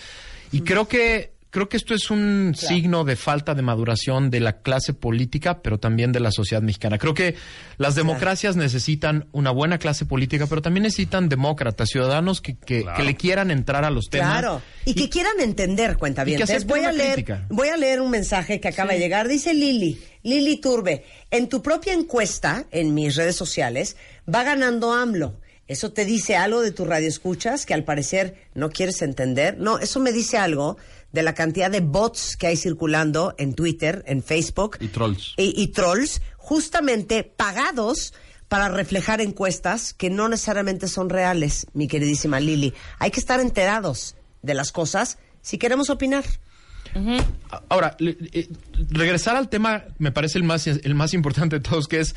Y creo que creo que esto es un signo de falta de maduración de la clase política, pero también de la sociedad mexicana. Creo que las democracias necesitan una buena clase política, pero también necesitan demócratas, ciudadanos que, que, que le quieran entrar a los temas. Claro, y que quieran entender, cuenta bien. Voy a leer, crítica. voy a leer un mensaje que acaba de llegar. Dice Lili, Lili Turbe, en tu propia encuesta en mis redes sociales va ganando AMLO. ¿Eso te dice algo de tu radio escuchas que al parecer no quieres entender? No, eso me dice algo de la cantidad de bots que hay circulando en Twitter, en Facebook. Y trolls. Y, y trolls, justamente pagados para reflejar encuestas que no necesariamente son reales, mi queridísima Lili. Hay que estar enterados de las cosas si queremos opinar. Ahora, le- eh, regresar al tema me parece el más, el más importante de todos, que es,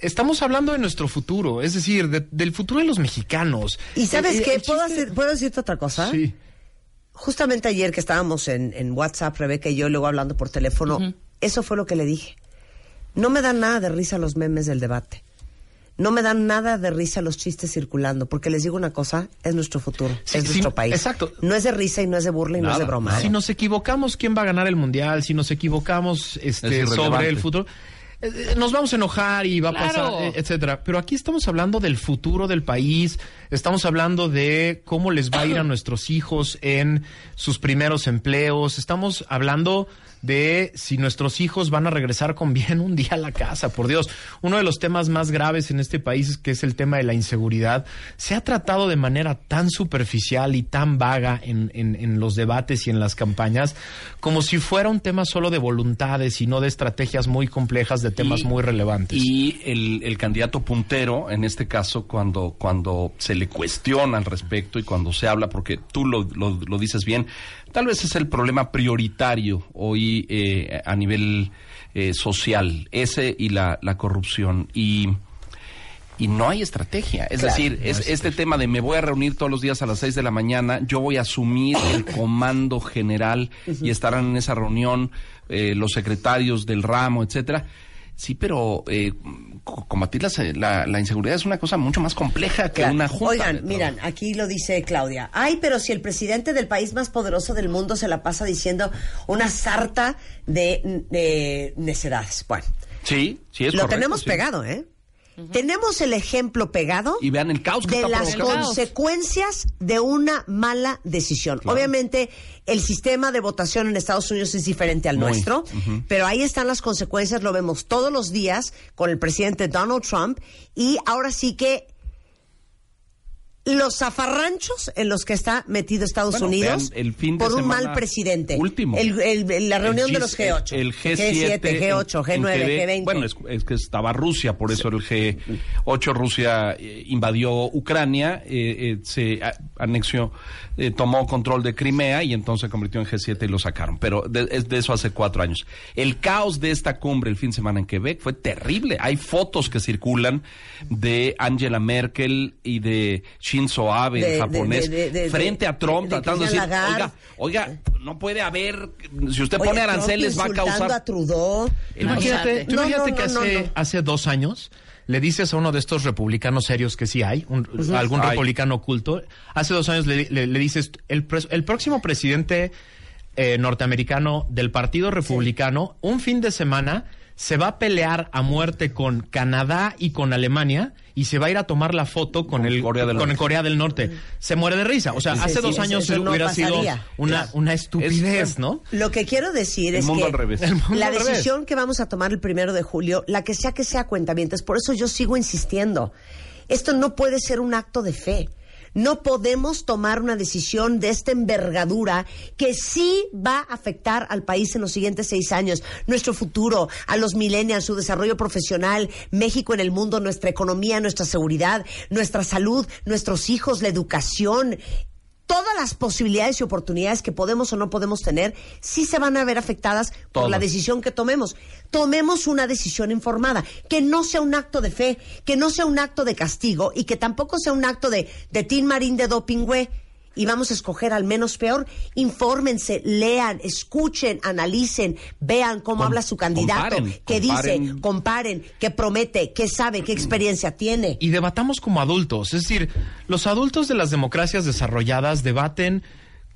estamos hablando de nuestro futuro, es decir, de- del futuro de los mexicanos. ¿Y sabes Eh, eh, qué? ¿Puedo, chiste- hacer- ¿Puedo decirte otra cosa? Sí. Justamente ayer que estábamos en, en WhatsApp, Rebeca y yo, luego hablando por teléfono, eso fue lo que le dije. No me dan nada de risa los memes del debate. No me dan nada de risa los chistes circulando, porque les digo una cosa, es nuestro futuro, Sí, es sí, nuestro país. exacto. No es de risa y no es de burla y no es de broma. nada. ¿eh? Si nos equivocamos, ¿quién va a ganar el mundial? Si nos equivocamos este, sobre el futuro, nos vamos a enojar y va Claro. a pasar, eh, etcétera. Pero aquí estamos hablando del futuro del país, estamos hablando de cómo les va a ir a nuestros hijos en sus primeros empleos, estamos hablando de si nuestros hijos van a regresar con bien un día a la casa. Por Dios, uno de los temas más graves en este país es que es el tema de la inseguridad. Se ha tratado de manera tan superficial y tan vaga en, en- en los debates y en las campañas como si fuera un tema solo de voluntades y no de estrategias muy complejas de temas Y- muy relevantes. Y el, el candidato puntero, en este caso, cuando, cuando se le cuestiona al respecto y cuando se habla, porque tú lo, lo- lo dices bien, tal vez es el problema prioritario hoy eh, a nivel eh, social, ese y la, la corrupción. Y. Y no hay estrategia. Es Claro, decir, es, este tema de me voy a reunir todos los días a las seis de la mañana, yo voy a asumir el comando general y estarán en esa reunión eh, los secretarios del ramo, etcétera. Sí, pero eh, combatir la, se- la- la inseguridad es una cosa mucho más compleja que Claro. una junta. Oigan, miran, aquí lo dice Claudia. Ay, pero si el presidente del país más poderoso del mundo se la pasa diciendo una sarta de, de necedades. Bueno, Sí, sí es lo correcto, tenemos sí. pegado, ¿eh? Tenemos el ejemplo pegado Y vean el caos que de está las consecuencias de una mala decisión. Claro. Obviamente, el sistema de votación en Estados Unidos es diferente al Muy. nuestro, pero ahí están las consecuencias, lo vemos todos los días con el presidente Donald Trump y ahora sí que los zafarranchos en los que está metido Estados Bueno, Unidos el fin por un mal presidente. último. El- el- la reunión El de G- los G8. El, el G7, G8, en- en G9, que- G20. Bueno, es, es que estaba Rusia, por eso el G8 Rusia eh, invadió Ucrania, eh, eh, se anexió, eh, tomó control de Crimea y entonces se convirtió en G7 y lo sacaron. Pero de, es de eso hace cuatro años. El caos de esta cumbre el fin de semana en Quebec fue terrible. Hay fotos que circulan de Angela Merkel y de Shinzo Abe, De- el de- japonés, de- de- de- frente a Trump, de- de tratando de decir, oiga, oiga, no puede haber, si usted Oye, pone Trump aranceles va a causar... a Trudeau. Imagínate, tú No, imagínate no, que no, hace, no, no. hace dos años le dices a uno de estos republicanos serios que sí hay, un- algún Ay. republicano oculto, hace dos años le, le- le dices, el, pres- el próximo presidente eh, norteamericano del Partido Republicano, un fin de semana se va a pelear a muerte con Canadá y con Alemania y se va a ir a tomar la foto con, el Corea del con Norte. Corea del Norte. Se muere de risa. O sea, Sí, hace sí, dos años eso no hubiera sido una, una estupidez, Es- ¿no? Lo que quiero decir El es mundo que al revés. El mundo la al revés. decisión que vamos a tomar el primero de julio, la que sea que sea cuentavientes, por eso yo sigo insistiendo. Esto no puede ser un acto de fe. No podemos tomar una decisión de esta envergadura que sí va a afectar al país en los siguientes seis años, nuestro futuro, a los millennials, su desarrollo profesional, México en el mundo, nuestra economía, nuestra seguridad, nuestra salud, nuestros hijos, la educación, todas las posibilidades y oportunidades que podemos o no podemos tener sí se van a ver afectadas por la decisión que tomemos. Tomemos una decisión informada, que no sea un acto de fe, que no sea un acto de castigo y que tampoco sea un acto de, de Tin Marín de doping, güey. Y vamos a escoger al menos peor. Infórmense, lean, escuchen, analicen, vean cómo Com- habla su candidato, comparen, qué comparen. dice, comparen, qué promete, qué sabe, qué experiencia tiene. y debatamos como adultos. Es decir, los adultos de las democracias desarrolladas debaten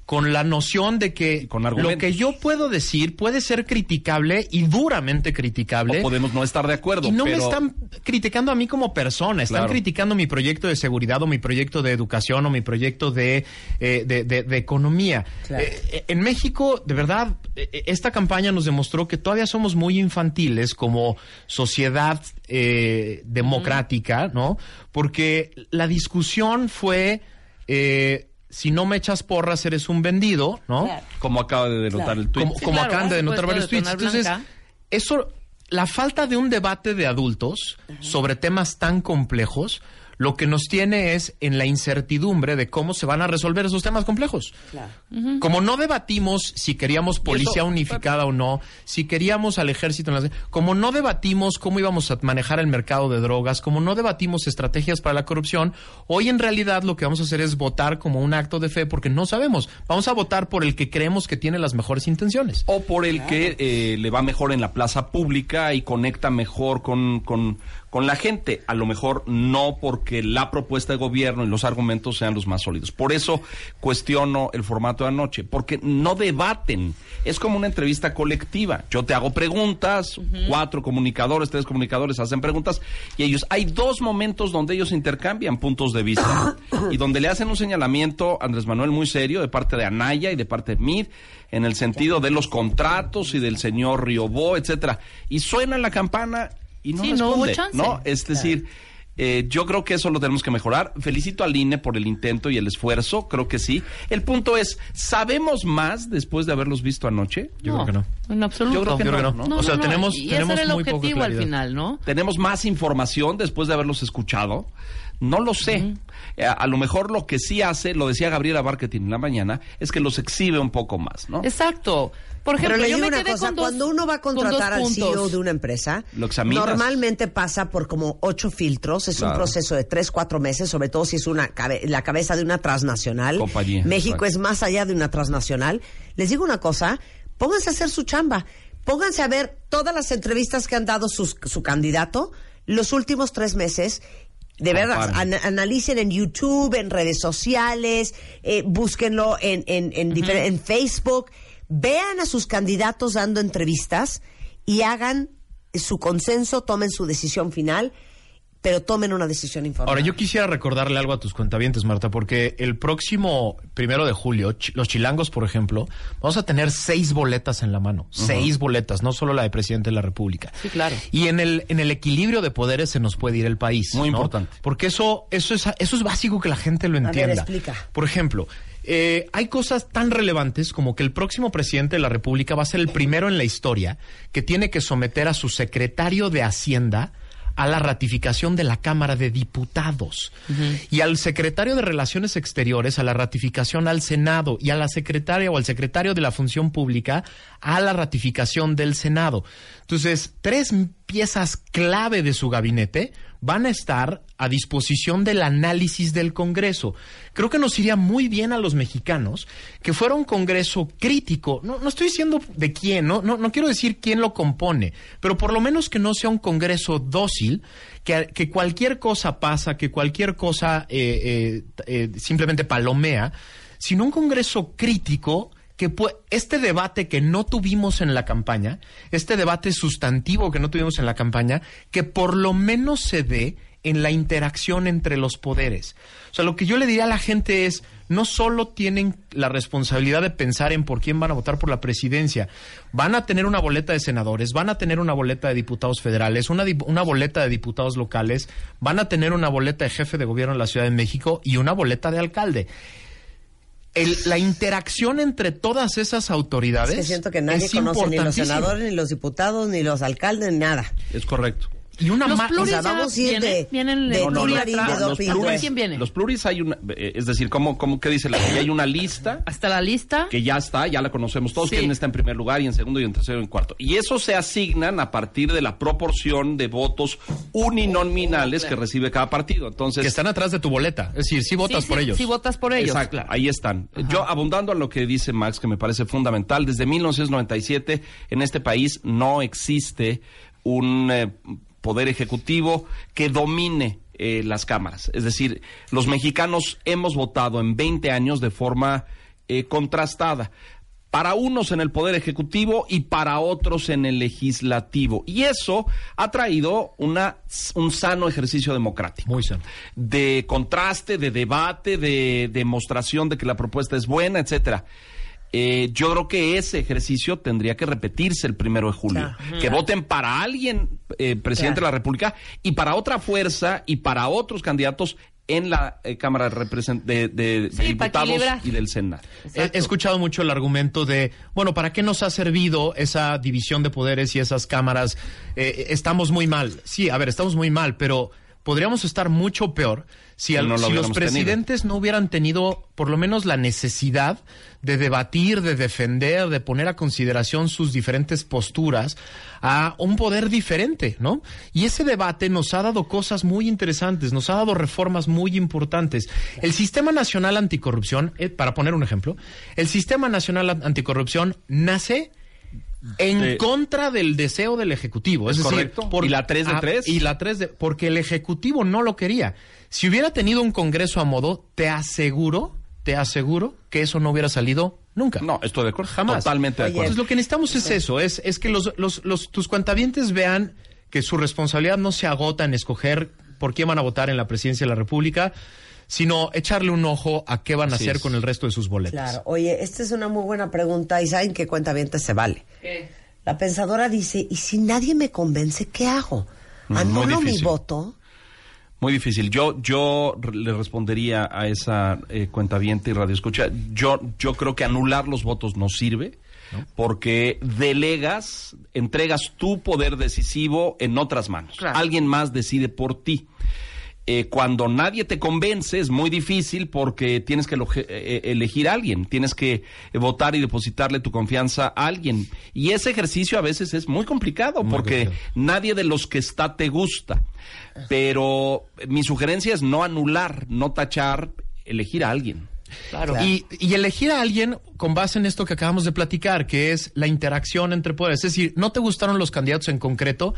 con la noción de que Con lo que yo puedo decir puede ser criticable y duramente criticable. O podemos no estar de acuerdo, y no pero... me están criticando a mí como persona, están Claro. criticando mi proyecto de seguridad o mi proyecto de educación o mi proyecto de, eh, de, de- de economía. Claro. Eh, en México, de verdad, eh, esta campaña nos demostró que todavía somos muy infantiles como sociedad eh, democrática, ¿no? Porque la discusión fue... eh, si no me echas porras, eres un vendido, ¿no? Claro. Como acaba de denotar Claro. el tuit. como, Sí, como claro, acaban de denotar varios tweets. Entonces, Blanca. eso, la falta de un debate de adultos sobre temas tan complejos, lo que nos tiene es en la incertidumbre de cómo se van a resolver esos temas complejos. Como no debatimos si queríamos policía unificada o no, si queríamos al ejército, en las- como no debatimos cómo íbamos a manejar el mercado de drogas, como no debatimos estrategias para la corrupción, hoy en realidad lo que vamos a hacer es votar como un acto de fe porque no sabemos. Vamos a votar por el que creemos que tiene las mejores intenciones. o por el que eh, le va mejor en la plaza pública y conecta mejor con, con, con la gente. A lo mejor no porque la propuesta de gobierno y los argumentos sean los más sólidos. Por eso cuestiono el formato de anoche, porque no debaten. Es como una entrevista colectiva. Yo te hago preguntas, cuatro comunicadores, tres comunicadores hacen preguntas y ellos, hay dos momentos donde ellos intercambian puntos de vista y donde le hacen un señalamiento a Andrés Manuel muy serio de parte de Anaya y de parte de Mid en el sentido de los contratos y del señor Riobó, etcétera. Y suena la campana y no Sí, no hubo responde, chance. ¿no? Es decir, eh, yo creo que eso lo tenemos que mejorar. Felicito al INE por el intento y el esfuerzo, creo que sí. El punto es, ¿sabemos más después de haberlos visto anoche? Yo creo que no. En absoluto. Yo creo que Yo creo no, que no. ¿no? O sea, tenemos, y tenemos ese era el muy poca objetivo al claridad. final, ¿no? ¿Tenemos más información después de haberlos escuchado? No lo sé. Eh, a, a lo mejor lo que sí hace, lo decía Gabriela Marketing en la mañana, es que los exhibe un poco más, ¿no? Exacto. Por Pero ejemplo, le yo digo me una quedé cosa, con dos- cuando uno va a contratar al. CEO de una empresa, Lo normalmente pasa por como ocho filtros, es un proceso de tres, cuatro meses, sobre todo si es una cabe- la cabeza de una transnacional. Compañía, México exacto. es más allá de una transnacional. Les digo una cosa, pónganse a hacer su chamba, pónganse a ver todas las entrevistas que han dado sus- su candidato los últimos tres meses. De verdad, an- analicen en YouTube, en redes sociales, eh, búsquenlo en, en, en, en Facebook, vean a sus candidatos dando entrevistas y hagan su consenso, tomen su decisión final, pero tomen una decisión informada. Ahora, yo quisiera recordarle algo a tus cuentavientes, Marta, porque el próximo primero de julio, los chilangos, por ejemplo, vamos a tener seis boletas en la mano. Seis boletas, no solo la de presidente de la República. Sí, claro. Y en el, en el equilibrio de poderes se nos puede ir el país. Muy ¿no? importante. Porque eso, eso, es, eso es básico que la gente lo ver, entienda. explica. Por ejemplo, eh, hay cosas tan relevantes como que el próximo presidente de la República va a ser el primero en la historia que tiene que someter a su secretario de Hacienda a la ratificación de la Cámara de Diputados. Y al secretario de Relaciones Exteriores a la ratificación al Senado. Y a la secretaria o al secretario de la Función Pública a la ratificación del Senado. Entonces, tres piezas clave de su gabinete van a estar a disposición del análisis del Congreso. Creo que nos iría muy bien a los mexicanos que fuera un Congreso crítico. No, no estoy diciendo de quién, no, no, no quiero decir quién lo compone, pero por lo menos que no sea un Congreso dócil, que, cualquier cosa pasa, que cualquier cosa eh, eh, eh, simplemente palomea, sino un Congreso crítico que este debate que no tuvimos en la campaña, este debate sustantivo que no tuvimos en la campaña, que por lo menos se dé en la interacción entre los poderes. O sea, lo que yo le diría a la gente es, no solo tienen la responsabilidad de pensar en por quién van a votar por la presidencia, van a tener una boleta de senadores, van a tener una boleta de diputados federales, una, una boleta de diputados locales, van a tener una boleta de jefe de gobierno en la Ciudad de México y una boleta de alcalde el- la interacción entre todas esas autoridades Es que siento que nadie conoce ni los senadores, ni los diputados, ni los alcaldes, nada. Es correcto. Y una Los pluris o sea, ya vamos a ir vienen, de- vienen de el No, no, pluri no, atrás. de los doping. ¿Atrás pluris, quién viene? los pluris hay una, eh, es decir, ¿cómo, cómo, ¿qué dice la ley? Hay una lista Hasta la lista. que ya está, ya la conocemos todos, Sí. quién está en primer lugar y en segundo y en tercero y en cuarto. Y eso se asignan a partir de la proporción de votos uninominales que recibe cada partido. Entonces, que están atrás de tu boleta. Es decir, si votas Sí, por sí, ellos. Si votas por ellos. Exacto, claro. ahí están. Yo, abundando a lo que dice Max, que me parece fundamental, desde 1997 en este país no existe un eh, poder ejecutivo que domine eh, las cámaras. Es decir, los mexicanos hemos votado en 20 años de forma eh, contrastada. Para unos en el Poder Ejecutivo y para otros en el Legislativo. Y eso ha traído una, un sano ejercicio democrático Muy sano. de contraste, de debate, de demostración de que la propuesta es buena, etcétera. Eh, yo creo que ese ejercicio tendría que repetirse el primero de julio. Claro. Que voten para alguien, eh, presidente de la República, y para otra fuerza y para otros candidatos en la eh, Cámara de, de- de- Sí, Diputados y del Senado. He, he escuchado mucho el argumento de, bueno, ¿para qué nos ha servido esa división de poderes y esas cámaras? Eh, estamos muy mal. Sí, a ver, estamos muy mal, pero podríamos estar mucho peor si, al- no lo si los tenido. presidentes no hubieran tenido por lo menos la necesidad de debatir, de defender, de poner a consideración sus diferentes posturas a un poder diferente, ¿no? Y ese debate nos ha dado cosas muy interesantes, nos ha dado reformas muy importantes. El Sistema Nacional Anticorrupción, eh, para poner un ejemplo, el Sistema Nacional Anticorrupción nace en contra del deseo del Ejecutivo. Es, Es decir, correcto. ¿Y la tres de ah, tres? Y la 3 de... Porque el Ejecutivo no lo quería. Si hubiera tenido un Congreso a modo, te aseguro, te aseguro que eso no hubiera salido nunca. No, estoy de acuerdo. Jamás. Totalmente de acuerdo. Entonces lo que necesitamos es eso, es, es que los, los, los, tus cuentavientes vean que su responsabilidad no se agota en escoger por quién van a votar en la presidencia de la República, sino echarle un ojo a qué van a hacer es. con el resto de sus boletos. Claro. Oye, esta es una muy buena pregunta y saben qué cuenta se vale. La pensadora dice, ¿y si nadie me convence, qué hago? Mm, ¿Anulo mi voto? Muy difícil. Yo, yo le respondería a esa eh, cuentaviente y radio escucha. Yo, yo creo que anular los votos no sirve. Porque delegas, entregas tu poder decisivo en otras manos. Claro. Alguien más decide por ti. Eh, cuando nadie te convence es muy difícil porque tienes que eloge- eh, elegir a alguien, tienes que eh, votar y depositarle tu confianza a alguien. Y ese ejercicio a veces es muy complicado Muy porque complicado. nadie de los que está te gusta. Pero mi sugerencia es no anular, no tachar, elegir a alguien. Claro. Y, y elegir a alguien con base en esto que acabamos de platicar, que es la interacción entre poderes. Es decir, no te gustaron los candidatos en concreto,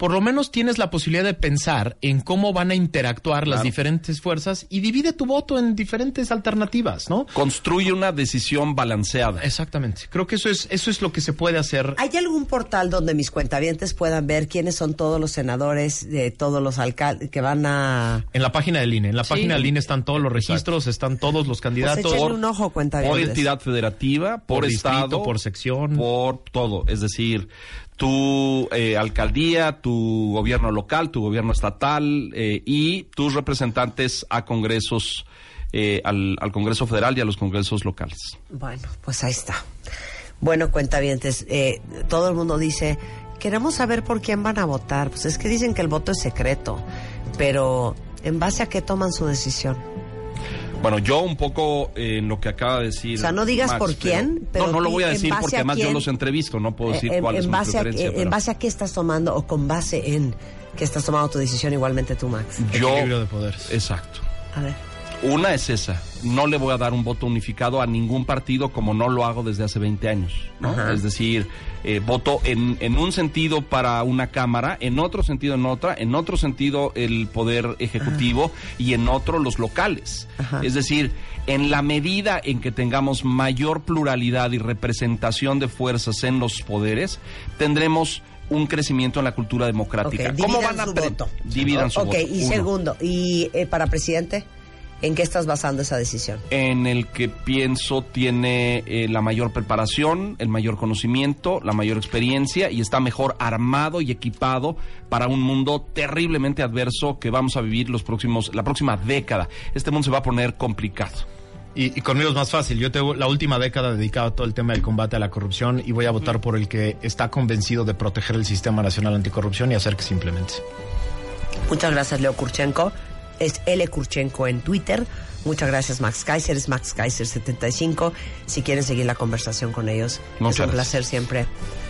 por lo menos tienes la posibilidad de pensar en cómo van a interactuar las diferentes fuerzas y divide tu voto en diferentes alternativas, ¿no? Construye una decisión balanceada. Exactamente. Creo que eso es, eso es lo que se puede hacer. ¿Hay algún portal donde mis cuentavientes puedan ver quiénes son todos los senadores de todos los alcaldes que van a... En la página del INE. En la Sí. página del INE están todos los registros, están todos los candidatos. Pues échenle un ojo, cuentavientes. por entidad federativa, por, Por distrito, estado, por sección. por todo. Es decir, tu eh, alcaldía, tu gobierno local, tu gobierno estatal eh, y tus representantes a congresos, eh, al, Congreso Federal y a los congresos locales. Bueno, pues ahí está. Bueno, cuentavientes, eh, todo el mundo dice, queremos saber por quién van a votar. Pues es que dicen que el voto es secreto, pero ¿en base a qué toman su decisión? Bueno, yo un poco eh, en lo que acaba de decir. O sea, no digas Max, por quién, pero no, no lo voy a decir base porque además yo los entrevisto, no puedo decir Eh, en, cuál es en mi base a, eh, en pero base a qué estás tomando o con base en qué estás tomando tu decisión igualmente tú, Max. yo, Equilibrio de poderes. Exacto. A ver. Una es esa. No le voy a dar un voto unificado a ningún partido como no lo hago desde hace 20 años. Es decir, eh, voto en, en un sentido para una Cámara, en otro sentido en otra, en otro sentido el Poder Ejecutivo y en otro los locales. Ajá. Es decir, en la medida en que tengamos mayor pluralidad y representación de fuerzas en los poderes, tendremos un crecimiento en la cultura democrática. Ok, ¿Cómo van a su voto. Dividan su ok, voto. y Uno. segundo, ¿y eh, para presidente? ¿En qué estás basando esa decisión? en el que pienso tiene eh, la mayor preparación, el mayor conocimiento, la mayor experiencia y está mejor armado y equipado para un mundo terriblemente adverso que vamos a vivir los próximos, la próxima década. Este mundo se va a poner complicado. Y, y conmigo es más fácil. Yo tengo la última década dedicada a todo el tema del combate a la corrupción y voy a votar por el que está convencido de proteger el Sistema Nacional Anticorrupción y hacer que se implemente. Muchas gracias, Leo Kurchenko. Es L. Kurchenko en Twitter. Muchas gracias, Max Kaiser. Es Max Kaiser75. Si quieren seguir la conversación con ellos, Muchas es un gracias. placer siempre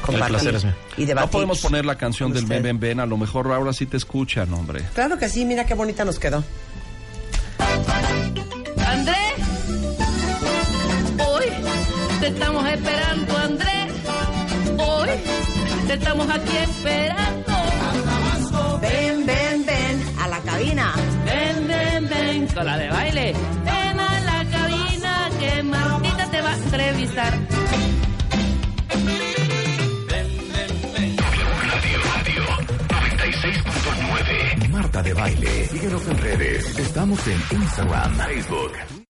compartir placer es mío. y debatir. No podemos poner la canción del. Ben Ben Ben, a lo mejor ahora sí te escuchan, hombre. Claro que sí, mira qué bonita nos quedó. Andrés, hoy te estamos esperando, Andrés. Hoy te estamos aquí esperando. Ven, ven, ven a la cabina. Con la de baile. Ven a la cabina que Martita te va a entrevistar. Marta de Baile. Síguenos en redes. Estamos en Instagram, Facebook,